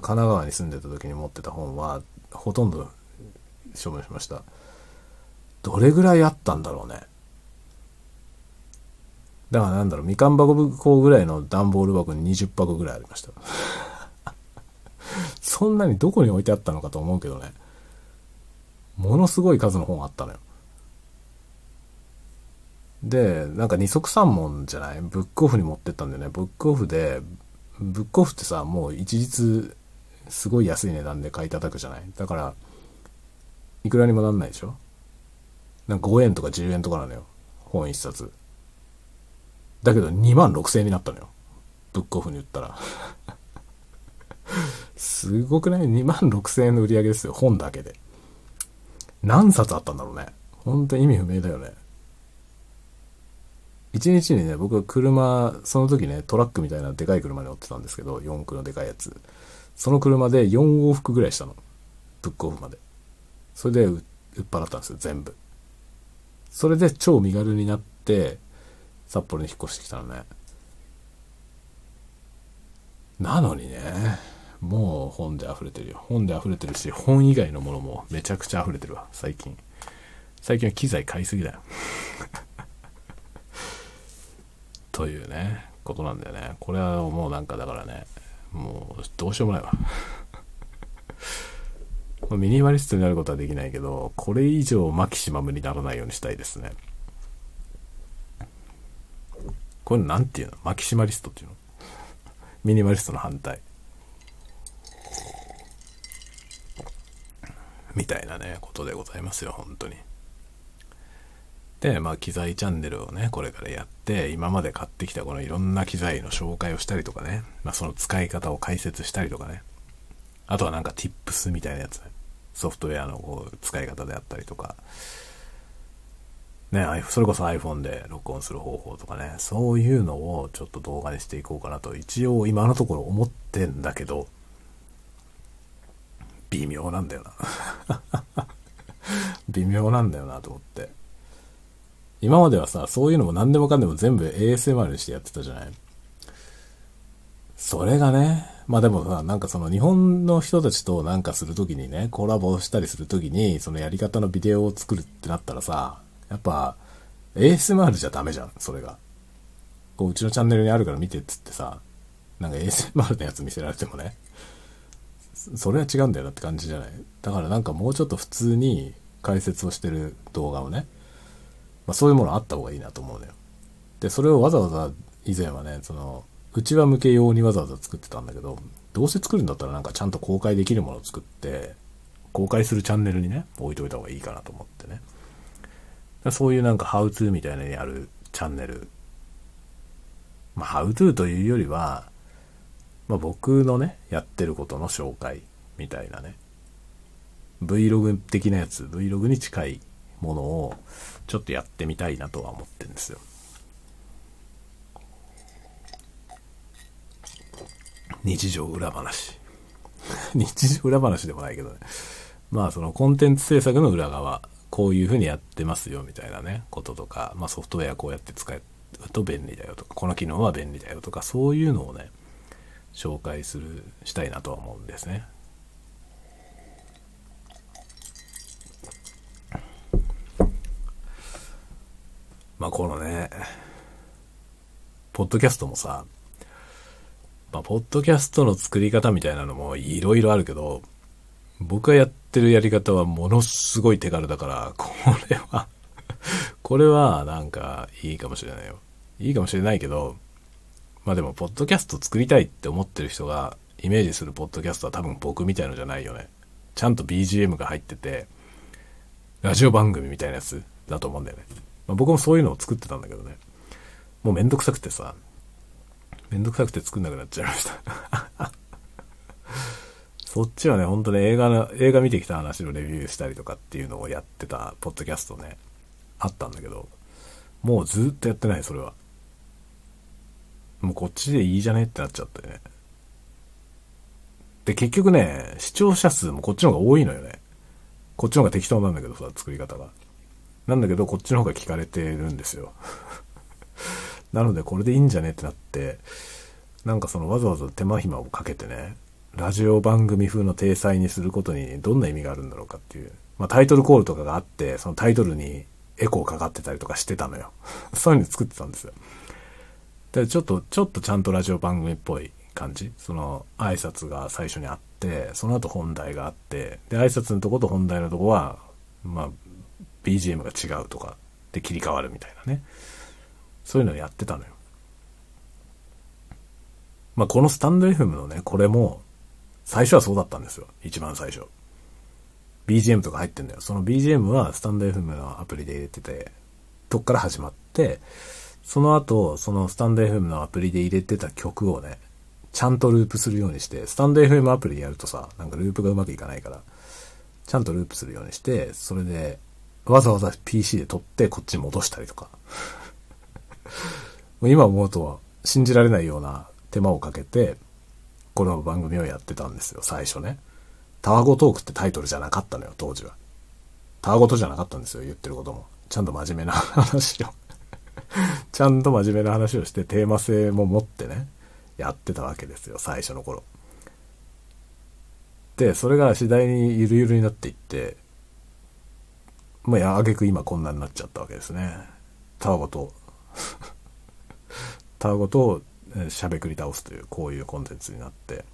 Speaker 1: 神奈川に住んでた時に持ってた本はほとんど処分しましたどれぐらいあったんだろうね。だからなんだろうみかん箱ぐらいの段ボール箱に20箱ぐらいありました。そんなにどこに置いてあったのかと思うけどね。ものすごい数の本あったのよ。でなんか二足三門じゃない？ブックオフに持ってったんだよね。ブックオフでブックオフってさもう一律すごい安い値段で買い叩くじゃない？だから、いくらにもなんないでしょ？なんか5円とか10円とかなのよ。本一冊。だけど2万6千円になったのよ。ブックオフに売ったら。すごくない ?2 万6千円の売り上げですよ。本だけで。何冊あったんだろうね。本当に意味不明だよね。一日にね、僕は車、その時ね、トラックみたいなでかい車に乗ってたんですけど、四駆のでかいやつ。その車で4往復ぐらいしたの。ブックオフまで。それで売っ払ったんですよ、全部。それで超身軽になって、札幌に引っ越してきたのね。なのにね、もう本で溢れてるよ。本で溢れてるし、本以外のものもめちゃくちゃ溢れてるわ、最近。最近は機材買いすぎだよ。というね、ことなんだよね。これはもうなんかだからね、もうどうしようもないわまあミニマリストになることはできないけど、これ以上マキシマムにならないようにしたいですね。これなんていうの？マキシマリストっていうの？ミニマリストの反対。みたいなね、ことでございますよ、本当に。で、まあ、機材チャンネルをね、これからやって、今まで買ってきたこのいろんな機材の紹介をしたりとかね、まあ、その使い方を解説したりとかね、あとはなんか tips みたいなやつね、ソフトウェアのこう使い方であったりとか、ね、それこそ iPhone で録音する方法とかね、そういうのをちょっと動画にしていこうかなと、一応今のところ思ってんだけど、微妙なんだよな。微妙なんだよなと思って。今まではさ、そういうのも何でもかんでも全部 ASMR にしてやってたじゃない？それがね、まあでもさ、なんかその日本の人たちとなんかするときにね、コラボしたりするときに、そのやり方のビデオを作るってなったらさ、やっぱ ASMR じゃダメじゃん、それが。こう、うちのチャンネルにあるから見てっつってさ、なんか ASMR のやつ見せられてもね、それは違うんだよなって感じじゃない？だからなんかもうちょっと普通に解説をしてる動画をね、まあそういうものあった方がいいなと思うのよ。で、それをわざわざ以前はね、その、うちわ向け用にわざわざ作ってたんだけど、どうせ作るんだったらなんかちゃんと公開できるものを作って、公開するチャンネルにね、置いといた方がいいかなと思ってね。そういうなんかハウツーみたいなのにあるチャンネル。まあ、ハウトゥーというよりは、まあ、僕のね、やってることの紹介みたいなね。Vlog 的なやつ、Vlog に近いものをちょっとやってみたいなとは思ってるんですよ。日常裏話。日常裏話でもないけどね。まあそのコンテンツ制作の裏側、こういうふうにやってますよみたいなね、こととか、まあソフトウェアこうやって使うと便利だよとか、この機能は便利だよとか、そういうのをね、紹介する、したいなとは思うんですね。まあこのね、ポッドキャストもさ、まあ、ポッドキャストの作り方みたいなのもいろいろあるけど、僕がやってるやり方はものすごい手軽だから、これは これはなんかいいかもしれないよ。いいかもしれないけど、まあでも、ポッドキャスト作りたいって思ってる人がイメージするポッドキャストは多分僕みたいのじゃないよね。ちゃんと BGM が入ってて、ラジオ番組みたいなやつだと思うんだよね。まあ、僕もそういうのを作ってたんだけどね。もうめんどくさくてさ、めんどくさくて作んなくなっちゃいました そっちはね、ほんとね、映画の、映画見てきた話のレビューしたりとかっていうのをやってたポッドキャストね、あったんだけど、もうずっとやってない、それは。もうこっちでいいじゃねってなっちゃってね。で、結局ね、視聴者数もこっちの方が多いのよね。こっちの方が適当なんだけどさ、作り方が。なんだけど、こっちの方が聞かれてるんですよ。なのでこれでいいんじゃねってなって、なんかそのわざわざ手間暇をかけてね、ラジオ番組風の体裁にすることにどんな意味があるんだろうかっていう。まあタイトルコールとかがあって、そのタイトルにエコーかかってたりとかしてたのよ。そういうの作ってたんですよ。で、ちょっと、ちょっとちゃんとラジオ番組っぽい感じ。その挨拶が最初にあって、その後本題があって、で、挨拶のとこと本題のとこは、まあ、BGM が違うとかで切り替わるみたいなね。そういうのをやってたのよ。まあ、このスタンド FM のね、これも、最初はそうだったんですよ。一番最初。BGM とか入ってんだよ。その BGM はスタンド FM のアプリで入れてて、とっから始まって、その後、そのスタンド FM のアプリで入れてた曲をね、ちゃんとループするようにして、スタンド FM アプリでやるとさ、なんかループがうまくいかないから、ちゃんとループするようにして、それで、わざわざ PC で撮ってこっちに戻したりとか。今思うとは信じられないような手間をかけて、この番組をやってたんですよ、最初ね。タワゴトークってタイトルじゃなかったのよ、当時は。タワゴトじゃなかったんですよ、言ってることも。ちゃんと真面目な話を ちゃんと真面目な話をしてテーマ性も持ってね、やってたわけですよ、最初の頃。で、それが次第にゆるゆるになっていって、まあ、あげく今こんなになっちゃったわけですね。タワゴト タワゴとしゃべくり倒すという、こういうコンテンツになって。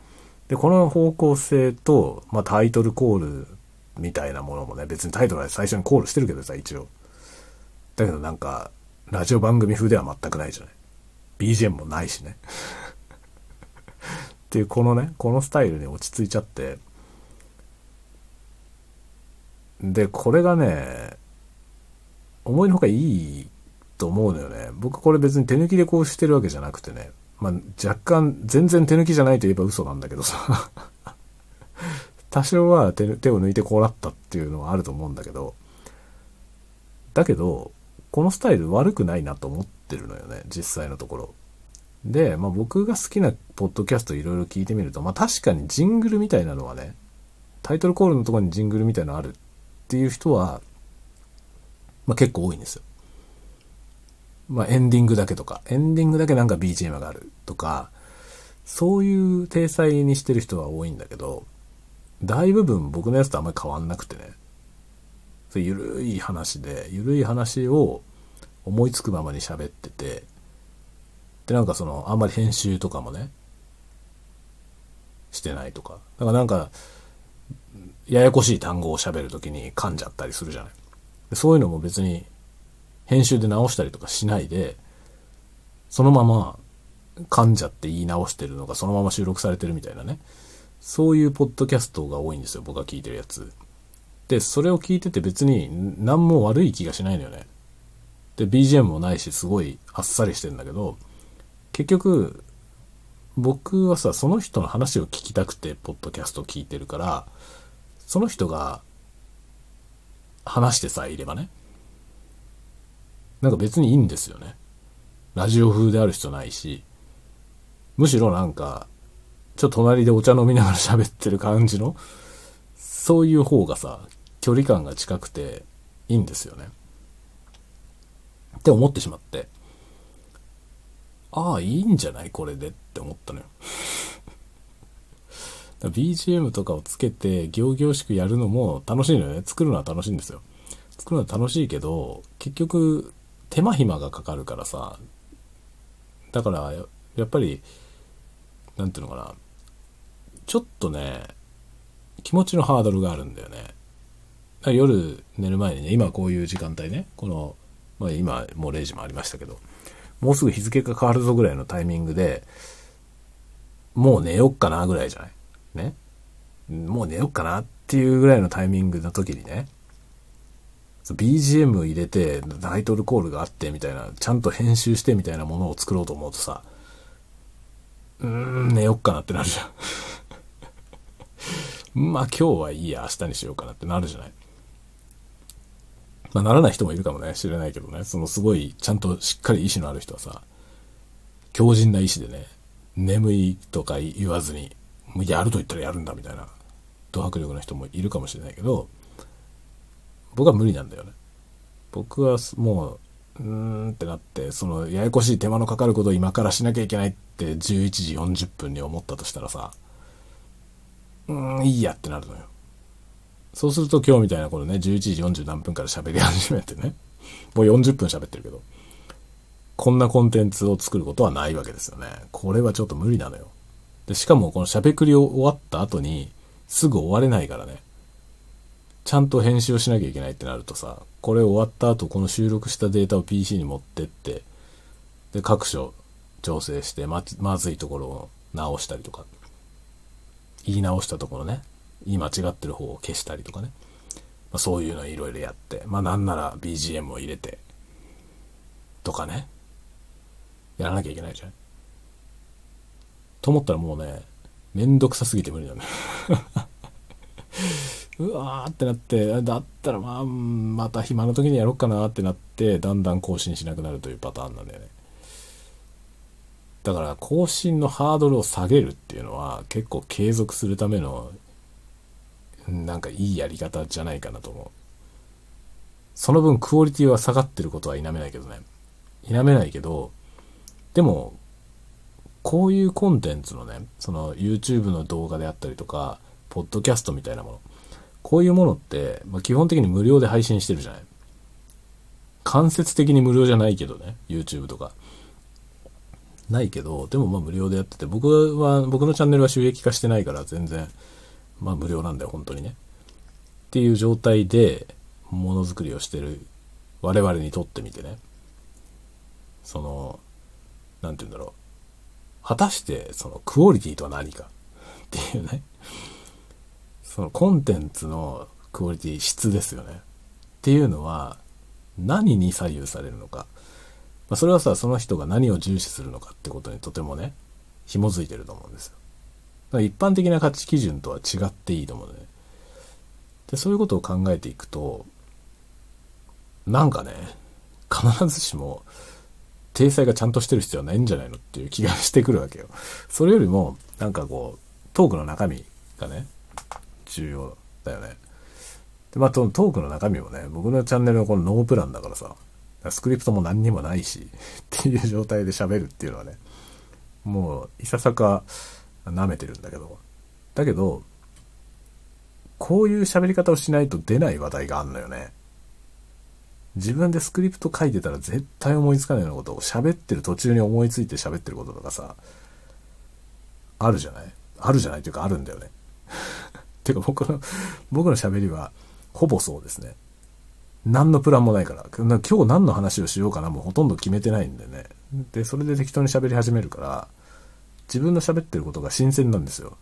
Speaker 1: で、この方向性と、まあ、タイトルコールみたいなものもね、別にタイトルは最初にコールしてるけどさ、一応。だけどなんか、ラジオ番組風では全くないじゃない。BGM もないしね。っていう、このね、このスタイルに落ち着いちゃって、で、これがね、思いのほかいいと思うのよね。僕これ別に手抜きでこうしてるわけじゃなくてね。まあ、若干、全然手抜きじゃないと言えば嘘なんだけどさ 多少は手手を抜いてこうなったっていうのはあると思うんだけど、だけど、このスタイル悪くないなと思ってるのよね、実際のところ。で、まあ僕が好きなポッドキャストいろいろ聞いてみると、まあ確かにジングルみたいなのはね、タイトルコールのとこにジングルみたいなのあるっていう人は、まあ結構多いんですよ。まあエンディングだけとか、エンディングだけなんか BGM があるとか、そういう体裁にしてる人は多いんだけど、大部分僕のやつとあんまり変わんなくてね。そゆるい話で、ゆるい話を思いつくままに喋ってて、で、なんかその、あんまり編集とかもね、してないとか。だからなんか、ややこしい単語を喋るときに噛んじゃったりするじゃない。そういうのも別に編集で直したりとかしないで、そのまま噛んじゃって言い直してるのがそのまま収録されてるみたいなね。そういうポッドキャストが多いんですよ、僕が聞いてるやつ。で、それを聞いてて別に何も悪い気がしないのよね。で、BGM もないし、すごいあっさりしてんだけど、結局、僕はさ、その人の話を聞きたくて、ポッドキャストを聞いてるから、その人が話してさえいればね。なんか別にいいんですよね。ラジオ風である必要ないし、むしろなんか、ちょっと隣でお茶飲みながら喋ってる感じの、そういう方がさ、距離感が近くていいんですよね。って思ってしまって。ああ、いいんじゃないこれでって思ったのよ。BGM とかをつけて、行々しくやるのも楽しいのよね。作るのは楽しいんですよ。作るのは楽しいけど、結局、手間暇がかかるからさ。だから、やっぱり、なんていうのかな。ちょっとね、気持ちのハードルがあるんだよね。夜寝る前にね、今こういう時間帯ね、この、まあ今もう0時もありましたけど、もうすぐ日付が変わるぞぐらいのタイミングで、もう寝よっかなぐらいじゃない？ね？もう寝よっかなっていうぐらいのタイミングの時にね、BGM 入れて、タイトルコールがあってみたいな、ちゃんと編集してみたいなものを作ろうと思うとさ、うーん、寝よっかなってなるじゃん。まあ今日はいいや、明日にしようかなってなるじゃない。まあならない人もいるかもね、知れないけどね、そのすごい、ちゃんとしっかり意志のある人はさ、強靭な意志でね、眠いとか言わずに、もうやると言ったらやるんだみたいな、ド迫力の人もいるかもしれないけど、僕は無理なんだよね。僕はもう、うーんってなって、その、ややこしい手間のかかることを今からしなきゃいけないって11時40分に思ったとしたらさ、うーん、いいやってなるのよ。そうすると今日みたいなこのね、11時40何分から喋り始めてね、もう40分喋ってるけど、こんなコンテンツを作ることはないわけですよね。これはちょっと無理なのよ。で、しかもこの喋りを終わった後に、すぐ終われないからね。ちゃんと編集をしなきゃいけないってなるとさ、これ終わった後、この収録したデータを PC に持ってって、で、各所調整して、ま、まずいところを直したりとか、言い直したところね、言い間違ってる方を消したりとかね。まあ、そういうのいろいろやって、まあなんなら BGM を入れて、とかね。やらなきゃいけないじゃん。と思ったらもうね、めんどくさすぎて無理なのよ。うわーってなって、だったらまあ、また暇な時にやろうかなってなって、だんだん更新しなくなるというパターンなんだよね。だから更新のハードルを下げるっていうのは結構継続するためのなんかいいやり方じゃないかなと思う。その分クオリティは下がってることは否めないけどね。否めないけど、でも、こういうコンテンツのね、その YouTube の動画であったりとか、ポッドキャストみたいなもの。こういうものって、まあ、基本的に無料で配信してるじゃない。間接的に無料じゃないけどね、YouTube とか。ないけど、でもまあ無料でやってて、僕は、僕のチャンネルは収益化してないから全然まあ無料なんだよ、本当にね。っていう状態で、ものづくりをしてる我々にとってみてね。その、なんて言うんだろう。果たして、その、クオリティとは何かっていうね。その、コンテンツのクオリティ、質ですよね。っていうのは、何に左右されるのか。まあ、それはさ、その人が何を重視するのかってことにとてもね、紐づいてると思うんですよ。一般的な価値基準とは違っていいと思うね。で、そういうことを考えていくと、なんかね、必ずしも、体裁がちゃんとしてる必要はないんじゃないのっていう気がしてくるわけよ。それよりも、なんかこう、トークの中身がね、重要だよね。で、まあ、トークの中身もね、僕のチャンネルのこのノープランだからさ、スクリプトも何にもないし、っていう状態で喋るっていうのはね、もう、いささか舐めてるんだけど、だけど、こういう喋り方をしないと出ない話題があんのよね。自分でスクリプト書いてたら絶対思いつかないようなことを喋ってる途中に思いついて喋ってることとかさ、あるじゃない？あるじゃない？というかあるんだよね。てか僕の、僕の喋りはほぼそうですね。何のプランもないから。今日何の話をしようかなもうほとんど決めてないんでね。で、それで適当に喋り始めるから、自分の喋ってることが新鮮なんですよ。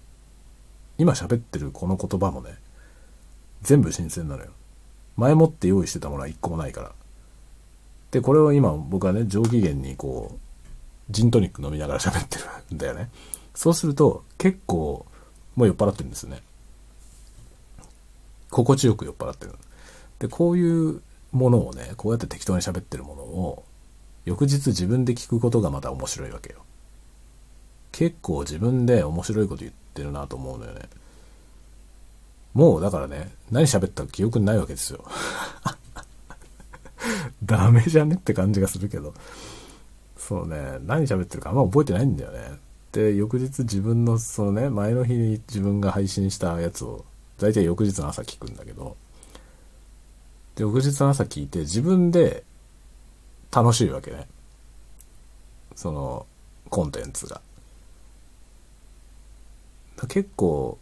Speaker 1: 今喋ってるこの言葉もね、全部新鮮なのよ。前もって用意してたものは一個もないから。で、これを今僕はね、上機嫌にこう、ジントニック飲みながら喋ってるんだよね。そうすると、結構、もう酔っ払ってるんですよね。心地よく酔っ払ってる。で、こういうものをね、こうやって適当に喋ってるものを、翌日自分で聞くことがまた面白いわけよ。結構自分で面白いこと言ってるなと思うのよね。もうだからね、何喋ったか記憶にないわけですよ。ダメじゃねって感じがするけど。そうね、何喋ってるかあんま覚えてないんだよね。で、翌日自分の、そのね、前の日に自分が配信したやつを、大体翌日の朝聞くんだけど、で、翌日の朝聞いて自分で楽しいわけね。その、コンテンツが。結構、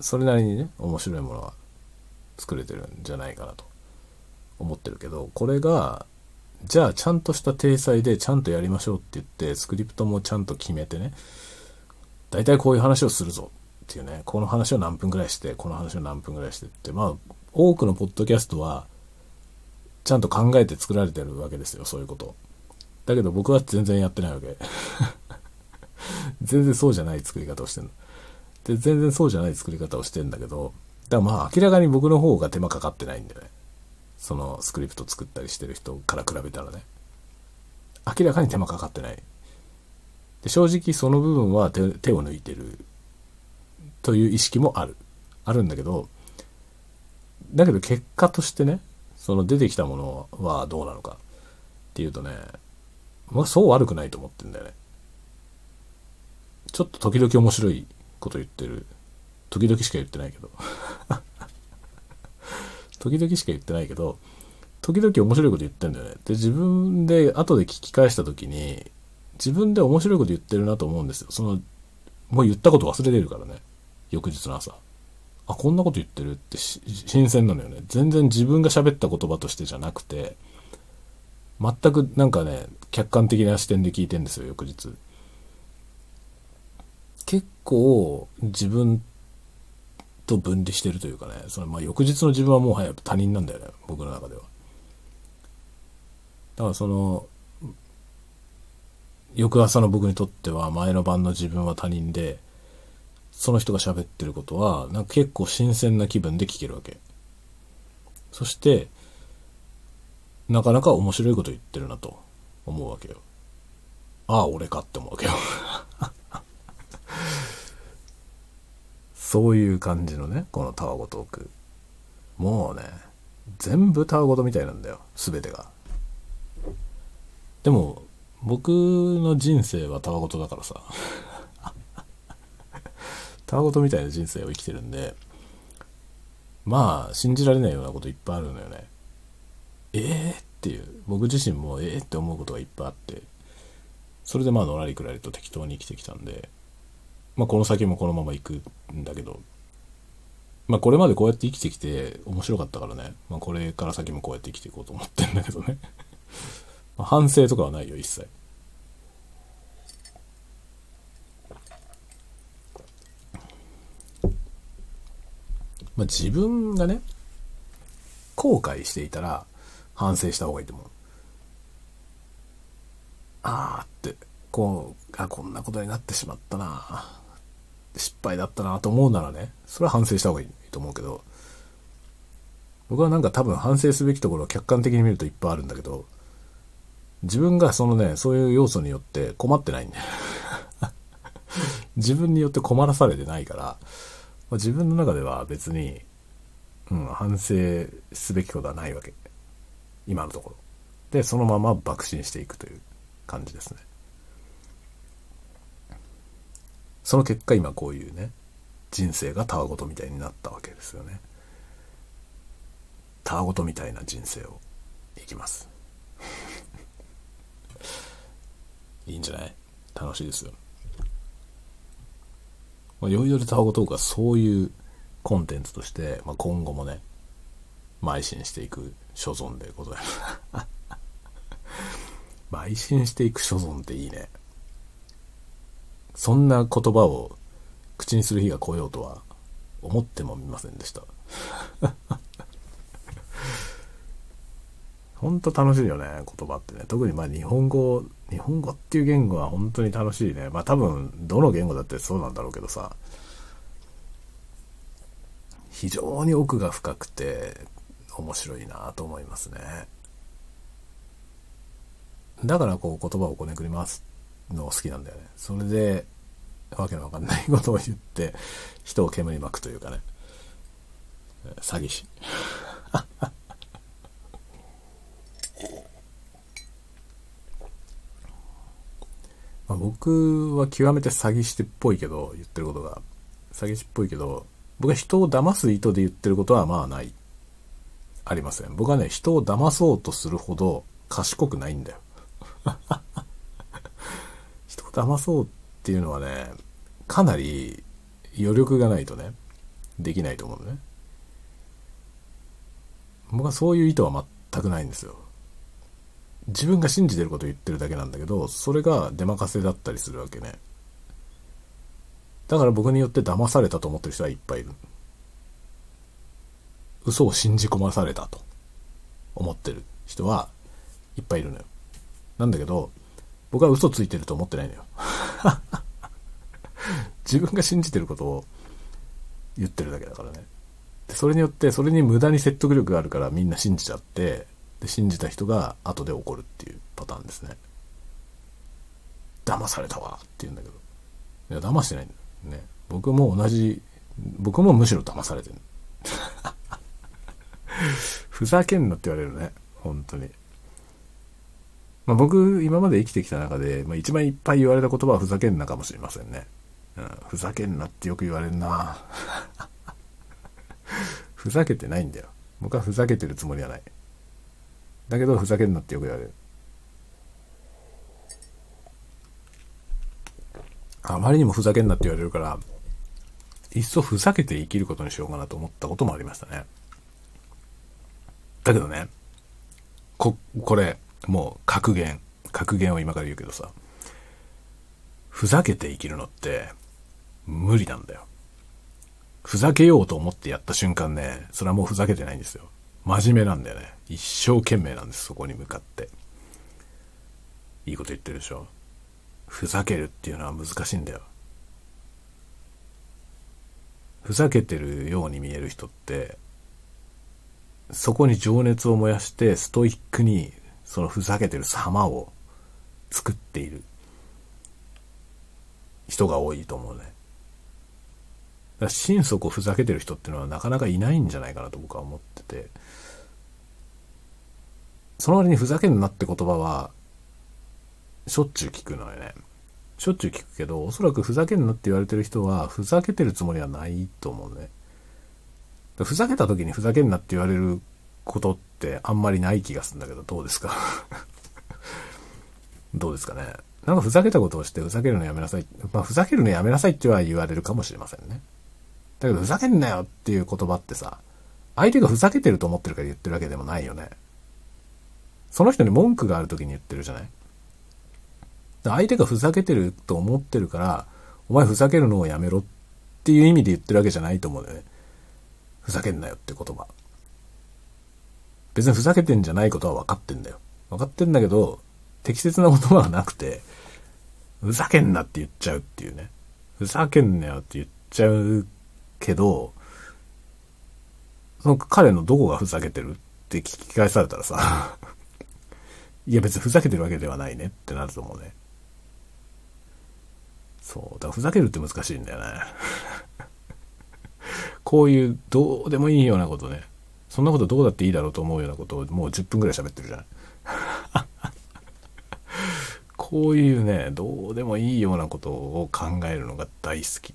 Speaker 1: それなりにね、面白いものは作れてるんじゃないかなと思ってるけど、これが、じゃあちゃんとした体裁でちゃんとやりましょうって言って、スクリプトもちゃんと決めてね、大体こういう話をするぞっていうね、この話を何分ぐらいして、この話を何分ぐらいしてって、まあ、多くのポッドキャストは、ちゃんと考えて作られてるわけですよ、そういうこと。だけど僕は全然やってないわけ。全然そうじゃない作り方をしてる。で、全然そうじゃない作り方をしてんだけど、だからまあ明らかに僕の方が手間かかってないんだよね。そのスクリプト作ったりしてる人から比べたらね。明らかに手間かかってない。で正直その部分は手手を抜いてるという意識もある。あるんだけど、だけど結果としてね、その出てきたものはどうなのかっていうとね、まあそう悪くないと思ってんだよね。ちょっと時々面白いこと言ってる。時々しか言ってないけど。時々しか言ってないけど、時々面白いこと言ってんだよね。で、自分で後で聞き返した時に、自分で面白いこと言ってるなと思うんですよ。その、もう言ったこと忘れてるからね。翌日の朝。あ、こんなこと言ってるって新鮮なのよね。全然自分が喋った言葉としてじゃなくて、全くなんかね、客観的な視点で聞いてんですよ、翌日。結構自分と分離してるというかね、そのまあ翌日の自分はもうや他人なんだよね、僕の中では。だからその、翌朝の僕にとっては前の晩の自分は他人で、その人が喋ってることは、なんか結構新鮮な気分で聞けるわけ。そして、なかなか面白いこと言ってるなと思うわけよ。ああ、俺かって思うわけよ。そういう感じのね、このタワゴトーク。もうね、全部タワゴトみたいなんだよ、すべてが。でも、僕の人生はタワゴトだからさ。タワゴトみたいな人生を生きてるんで、まあ、信じられないようなこといっぱいあるのよね。ええー、っていう、僕自身もええー、って思うことがいっぱいあって、それでまあ、のらりくらりと適当に生きてきたんで、まあ、この先もこのまま行くんだけど、まあ、これまでこうやって生きてきて面白かったからね、まあ、これから先もこうやって生きていこうと思ってんだけどね、反省とかはないよ、一切。まあ、自分がね、後悔していたら反省した方がいいと思う。あーって、こう、あ、こんなことになってしまったな失敗だったなと思うならね、それは反省した方がいいと思うけど、僕はなんか多分反省すべきところを客観的に見るといっぱいあるんだけど、自分がそのね、そういう要素によって困ってないんだよ。自分によって困らされてないから、まあ、自分の中では別に、うん、反省すべきことはないわけ。今のところ。で、そのまま爆心していくという感じですね。その結果今こういうね、人生がたわごとみたいになったわけですよね。たわごとみたいな人生を生きます。いいんじゃない？楽しいですよ。まあ、よいどりたわごトークはそういうコンテンツとして、まあ、今後もね、邁進していく所存でございます。邁進していく所存っていいね。そんな言葉を口にする日が来ようとは思ってもみませんでした。ほんと楽しいよね、言葉ってね。特にまあ日本語、日本語っていう言語は本当に楽しいね。まあ多分、どの言語だってそうなんだろうけどさ。非常に奥が深くて面白いなと思いますね。だからこう言葉をこねくり回すの好きなんだよね。それで、わけのわかんないことを言って、人を煙に巻くというかね。詐欺師。まあ、僕は極めて詐欺師っぽいけど、言ってることが。詐欺師っぽいけど、僕は人を騙す意図で言ってることはまあない。ありません。僕はね、人を騙そうとするほど賢くないんだよ。人を騙そうっていうのはね、かなり余力がないとね、できないと思うのね。僕はそういう意図は全くないんですよ。自分が信じてることを言ってるだけなんだけど、それが出任せだったりするわけね。だから僕によって騙されたと思ってる人はいっぱいいる。嘘を信じ込まされたと思ってる人はいっぱいいるのよ。なんだけど、僕は嘘ついてると思ってないのよ。自分が信じてることを言ってるだけだからね。でそれによって、それに無駄に説得力があるからみんな信じちゃって、で、信じた人が後で怒るっていうパターンですね。騙されたわって言うんだけど。いや、騙してないんだよ。ね。僕も同じ、僕もむしろ騙されてる。ふざけんなって言われるね。本当に。まあ、僕、今まで生きてきた中で、まあ、一番いっぱい言われた言葉はふざけんなかもしれませんね。うん、ふざけんなってよく言われるな ふざけてないんだよ。僕はふざけてるつもりはない。だけど、ふざけんなってよく言われる。あまりにもふざけんなって言われるから、いっそふざけて生きることにしようかなと思ったこともありましたね。だけどね、こ、これ、もう格言。格言を今から言うけどさ、ふざけて生きるのって無理なんだよ。ふざけようと思ってやった瞬間ね、それはもうふざけてないんですよ。真面目なんだよね。一生懸命なんです、そこに向かって。いいこと言ってるでしょ？ふざけるっていうのは難しいんだよ。ふざけてるように見える人って、そこに情熱を燃やしてストイックにそのふざけてる様を作っている人が多いと思うね。だ心底ふざけてる人ってのはなかなかいないんじゃないかなと僕は思ってて、その割にふざけんなって言葉は、しょっちゅう聞くのよね。しょっちゅう聞くけど、おそらくふざけんなって言われてる人は、ふざけてるつもりはないと思うね。ふざけた時にふざけんなって言われることってあんまりない気がするんだけど、どうですか？どうですかね？なんかふざけたことをしてふざけるのやめなさい。まあ、ふざけるのやめなさいっては言われるかもしれませんね。だけど、ふざけんなよっていう言葉ってさ、相手がふざけてると思ってるから言ってるわけでもないよね。その人に文句がある時に言ってるじゃない？相手がふざけてると思ってるから、お前ふざけるのをやめろっていう意味で言ってるわけじゃないと思うんだよね。ふざけんなよって言葉。別にふざけてんじゃないことは分かってんだよ。分かってんだけど、適切な言葉がなくて、ふざけんなって言っちゃうっていうね。ふざけんなよって言っちゃうけど、その彼のどこがふざけてるって聞き返されたらさ、いや別にふざけてるわけではないねってなると思うね。そう。だからふざけるって難しいんだよね。こういうどうでもいいようなことね。そんなことどうだっていいだろうと思うようなことをもう10分ぐらい喋ってるじゃない。こういうね、どうでもいいようなことを考えるのが大好き。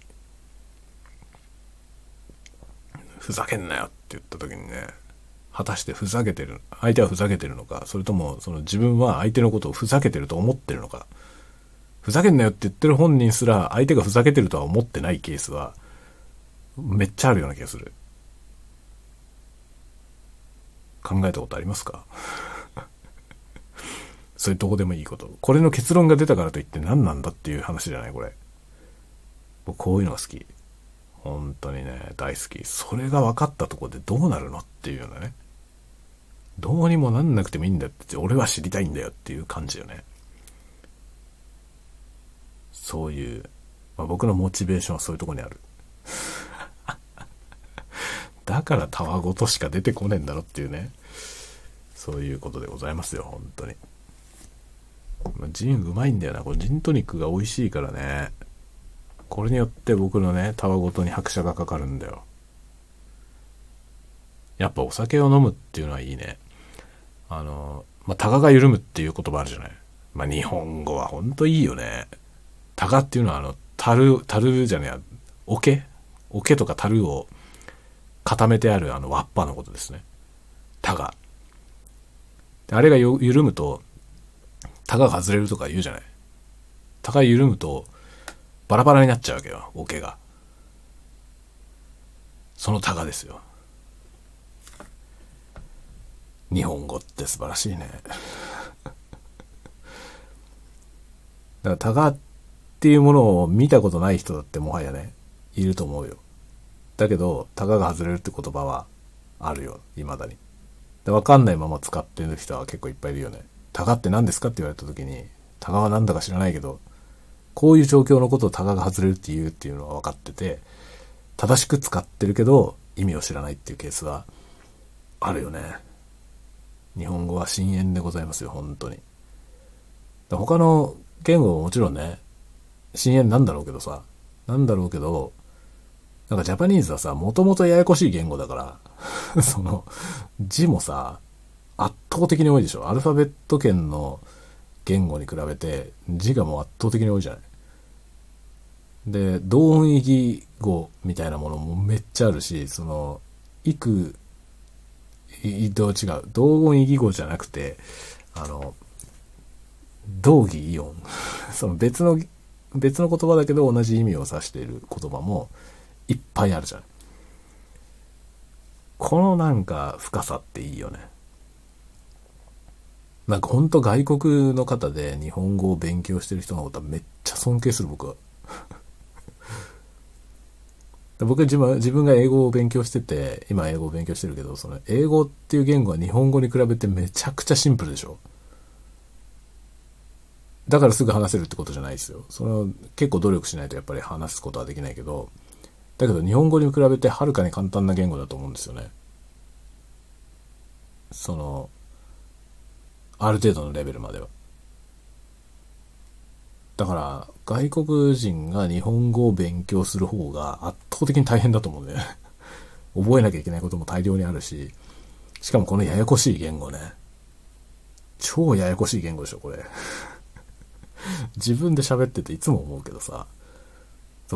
Speaker 1: ふざけんなよって言った時にね、果たしてふざけてる、相手はふざけてるのか、それともその自分は相手のことをふざけてると思ってるのか。ふざけんなよって言ってる本人すら相手がふざけてるとは思ってないケースはめっちゃあるような気がする。考えたことありますか？それどうでもいいこと。これの結論が出たからといって何なんだっていう話じゃないこれ。僕こういうのが好き。本当にね、大好き。それが分かったとこでどうなるのっていうようなね。どうにもなんなくてもいいんだって、俺は知りたいんだよっていう感じよね。そういう、まあ、僕のモチベーションはそういうとこにある。だからたわごとしか出てこねえんだろっていうね。そういうことでございますよ、本当に。まあ、ジンうまいんだよな。これジントニックが美味しいからね。これによって僕のね、たわごとに拍車がかかるんだよ。やっぱお酒を飲むっていうのはいいね。あの、まあ、タガが緩むっていう言葉あるじゃない。まあ、日本語はほんといいよね。タガっていうのはあの、樽、樽じゃねえや、桶？桶とか樽を固めてあるあの輪っぱのことですね。タガ。あれが緩むと、タガが外れるとか言うじゃない。タガ緩むと、バラバラになっちゃうわけよ、桶が。そのタガですよ。日本語って素晴らしいね。だからタガっていうものを見たことない人だってもはやね、いると思うよ。だけど、タガが外れるって言葉はあるよ、未だに。で、わかんないまま使ってる人は結構いっぱいいるよね。タガって何ですかって言われた時に、タガは何だか知らないけど、こういう状況のことをタガが外れるって言うっていうのは分かってて、正しく使ってるけど、意味を知らないっていうケースはあるよね。日本語は深淵でございますよ、本当に。他の言語ももちろんね、深淵なんだろうけどさ、なんだろうけど、なんかジャパニーズはさ、もともとややこしい言語だから その、字もさ、圧倒的に多いでしょ。アルファベット圏の言語に比べて字がもう圧倒的に多いじゃない。で、同音異義語みたいなものもめっちゃあるし、その、いく移動違う？同音異義語じゃなくて、あの、同義イオン。その別の、別の言葉だけど同じ意味を指している言葉もいっぱいあるじゃん。このなんか深さっていいよね。なんかほんと外国の方で日本語を勉強してる人のことはめっちゃ尊敬する僕は。僕は自分自分が英語を勉強してて、今英語を勉強してるけど、その英語っていう言語は日本語に比べてめちゃくちゃシンプルでしょ。だからすぐ話せるってことじゃないですよ。その結構努力しないとやっぱり話すことはできないけど、だけど日本語に比べてはるかに簡単な言語だと思うんですよね。その、ある程度のレベルまでは。だから、外国人が日本語を勉強する方が圧倒的に大変だと思うんだよね。覚えなきゃいけないことも大量にあるし、しかもこのややこしい言語ね。超ややこしい言語でしょ、これ。自分で喋ってていつも思うけどさ、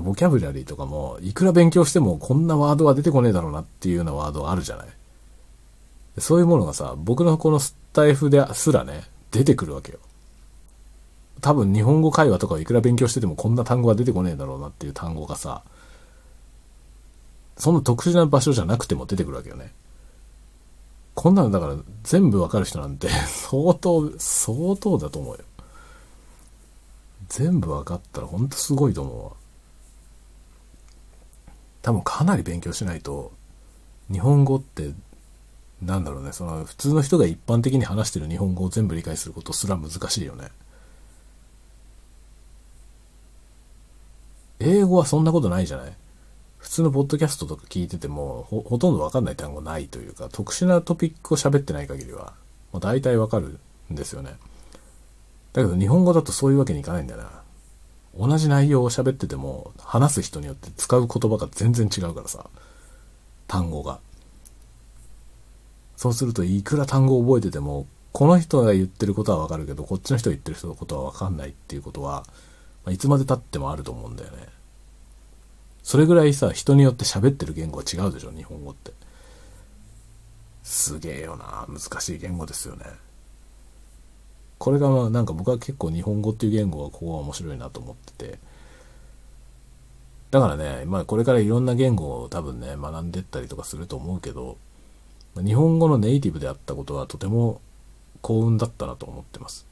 Speaker 1: ボキャブラリーとかも、いくら勉強してもこんなワードは出てこねえだろうなっていうようなワードあるじゃない。そういうものがさ、僕のこのスタイフですらね、出てくるわけよ。多分日本語会話とかをいくら勉強しててもこんな単語が出てこねえだろうなっていう単語がさ、そんな特殊な場所じゃなくても出てくるわけよね。こんなのだから全部わかる人なんて 相当、相当だと思うよ。全部わかったらほんとすごいと思うわ。多分かなり勉強しないと、日本語って、なんだろうね、その普通の人が一般的に話してる日本語を全部理解することすら難しいよね。英語はそんなことないじゃない？普通のポッドキャストとか聞いててもほ、ほとんどわかんない単語ないというか、特殊なトピックを喋ってない限りは、もう大体わかるんですよね。だけど日本語だとそういうわけにいかないんだよな。同じ内容を喋ってても、話す人によって使う言葉が全然違うからさ。単語が。そうするといくら単語を覚えてても、この人が言ってることはわかるけど、こっちの人が言ってる人のことはわかんないっていうことは、ま、いつまで経ってもあると思うんだよね。それぐらいさ、人によって喋ってる言語は違うでしょ、日本語って。すげえよな、難しい言語ですよね。これがまあなんか僕は結構日本語っていう言語がここは面白いなと思ってて。だからね、まあこれからいろんな言語を多分ね、学んでったりとかすると思うけど、日本語のネイティブであったことはとても幸運だったなと思ってます。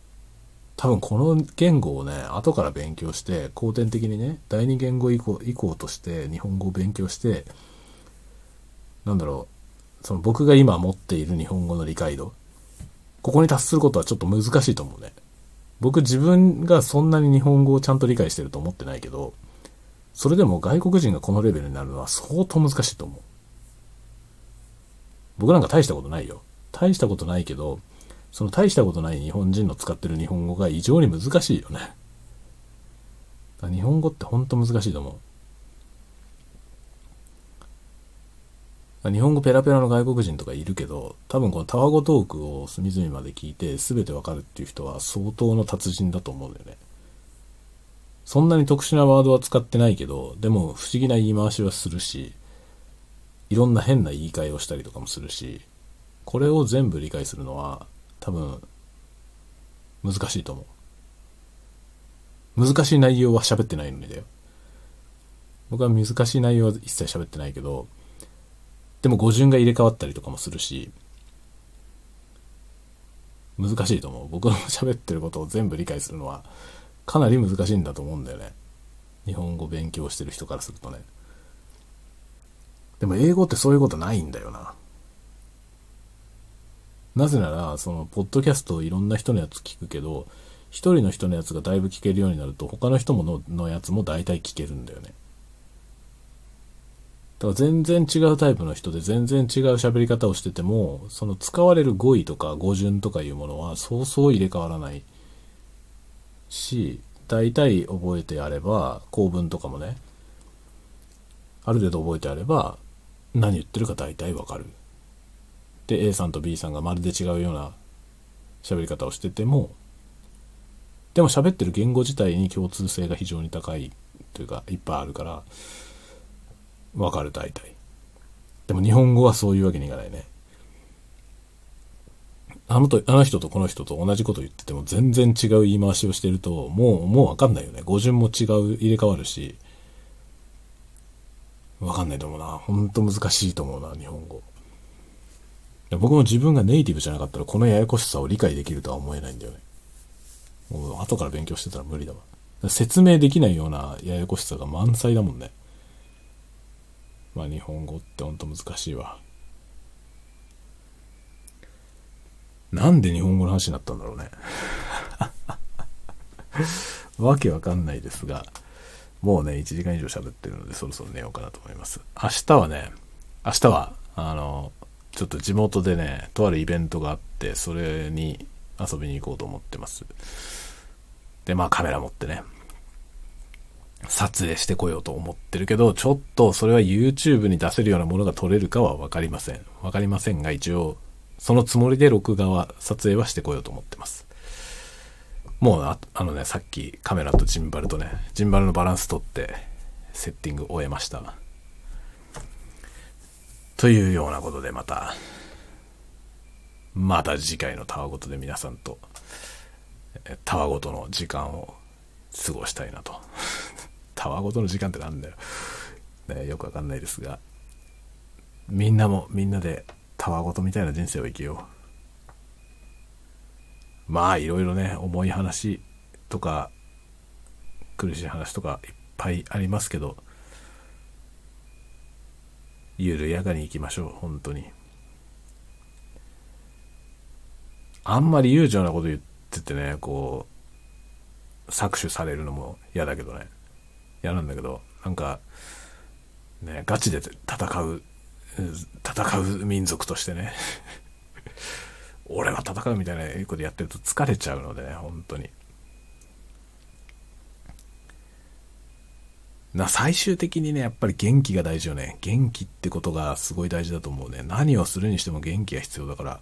Speaker 1: 多分この言語をね、後から勉強して、後天的にね、第二言語以降以降として日本語を勉強して、なんだろう、その僕が今持っている日本語の理解度、ここに達することはちょっと難しいと思うね。僕自分がそんなに日本語をちゃんと理解してると思ってないけど、それでも外国人がこのレベルになるのは相当難しいと思う。僕なんか大したことないよ。大したことないけど、その大したことない日本人の使ってる日本語が異常に難しいよね。日本語ってほんと難しいと思う。日本語ペラペラの外国人とかいるけど、多分このタワゴトークを隅々まで聞いて全てわかるっていう人は相当の達人だと思うんだよね。そんなに特殊なワードは使ってないけど、でも不思議な言い回しはするし、いろんな変な言い換えをしたりとかもするし、これを全部理解するのは多分難しいと思う。難しい内容は喋ってないのにだよ。僕は難しい内容は一切喋ってないけど、でも語順が入れ替わったりとかもするし、難しいと思う。僕の喋ってることを全部理解するのはかなり難しいんだと思うんだよね。日本語勉強してる人からするとね。でも英語ってそういうことないんだよな。なぜなら、その、ポッドキャストいろんな人のやつ聞くけど、一人の人のやつがだいぶ聞けるようになると、他の人もののやつも大体聞けるんだよね。だから全然違うタイプの人で全然違う喋り方をしてても、その使われる語彙とか語順とかいうものはそうそう入れ替わらないし、大体覚えてあれば、構文とかもね、ある程度覚えてあれば、何言ってるか大体わかる。で、A さんと B さんがまるで違うような喋り方をしてても、でも喋ってる言語自体に共通性が非常に高いというか、いっぱいあるから、わかる大体。でも日本語はそういうわけにいかないね。あのと、あの人とこの人と同じこと言ってても全然違う言い回しをしてると、もう、もうわかんないよね。語順も違う、入れ替わるし、わかんないと思うな。ほんと難しいと思うな、日本語。僕も自分がネイティブじゃなかったらこのややこしさを理解できるとは思えないんだよね。もう後から勉強してたら無理だわ。説明できないようなややこしさが満載だもんね。まあ日本語ってほんと難しいわ。なんで日本語の話になったんだろうね。わけわかんないですが、もうね、1時間以上喋ってるのでそろそろ寝ようかなと思います。明日はね、明日は、あの、ちょっと地元でね、とあるイベントがあって、それに遊びに行こうと思ってます。で、まあカメラ持ってね、撮影してこようと思ってるけど、ちょっとそれは YouTube に出せるようなものが撮れるかはわかりません。わかりませんが、一応、そのつもりで録画は、撮影はしてこようと思ってます。もうあ、あのね、さっきカメラとジンバルとね、ジンバルのバランス取って、セッティング終えました。というようなことでまた、また次回のタワごとで皆さんと、タワごとの時間を過ごしたいなと。タワごとの時間ってなんだよ。ね、よくわかんないですが、みんなもみんなでタワごとみたいな人生を生きよう。まあいろいろね、重い話とか、苦しい話とかいっぱいありますけど、緩やかに行きましょう、本当に。あんまり悠長なこと言っててね、こう、搾取されるのも嫌だけどね。嫌なんだけど、なんか、ね、ガチで戦う、戦う民族としてね。俺は戦うみたいなことやってると疲れちゃうのでね、本当に。な、最終的にね、やっぱり元気が大事よね。元気ってことがすごい大事だと思うね。何をするにしても元気が必要だから。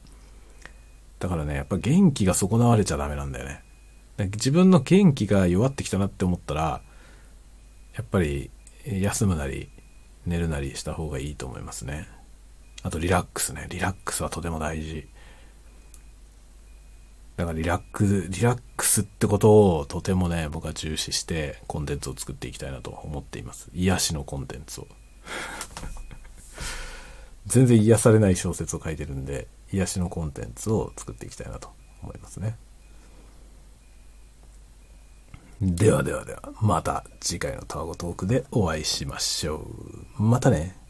Speaker 1: だからね、やっぱ元気が損なわれちゃダメなんだよね。自分の元気が弱ってきたなって思ったら、やっぱり休むなり寝るなりした方がいいと思いますね。あとリラックスね。リラックスはとても大事。だからリラックス、リラックスってことをとてもね、僕は重視してコンテンツを作っていきたいなと思っています。癒しのコンテンツを。全然癒されない小説を書いてるんで、癒しのコンテンツを作っていきたいなと思いますね。ではではでは、また次回のタワゴトークでお会いしましょう。またね。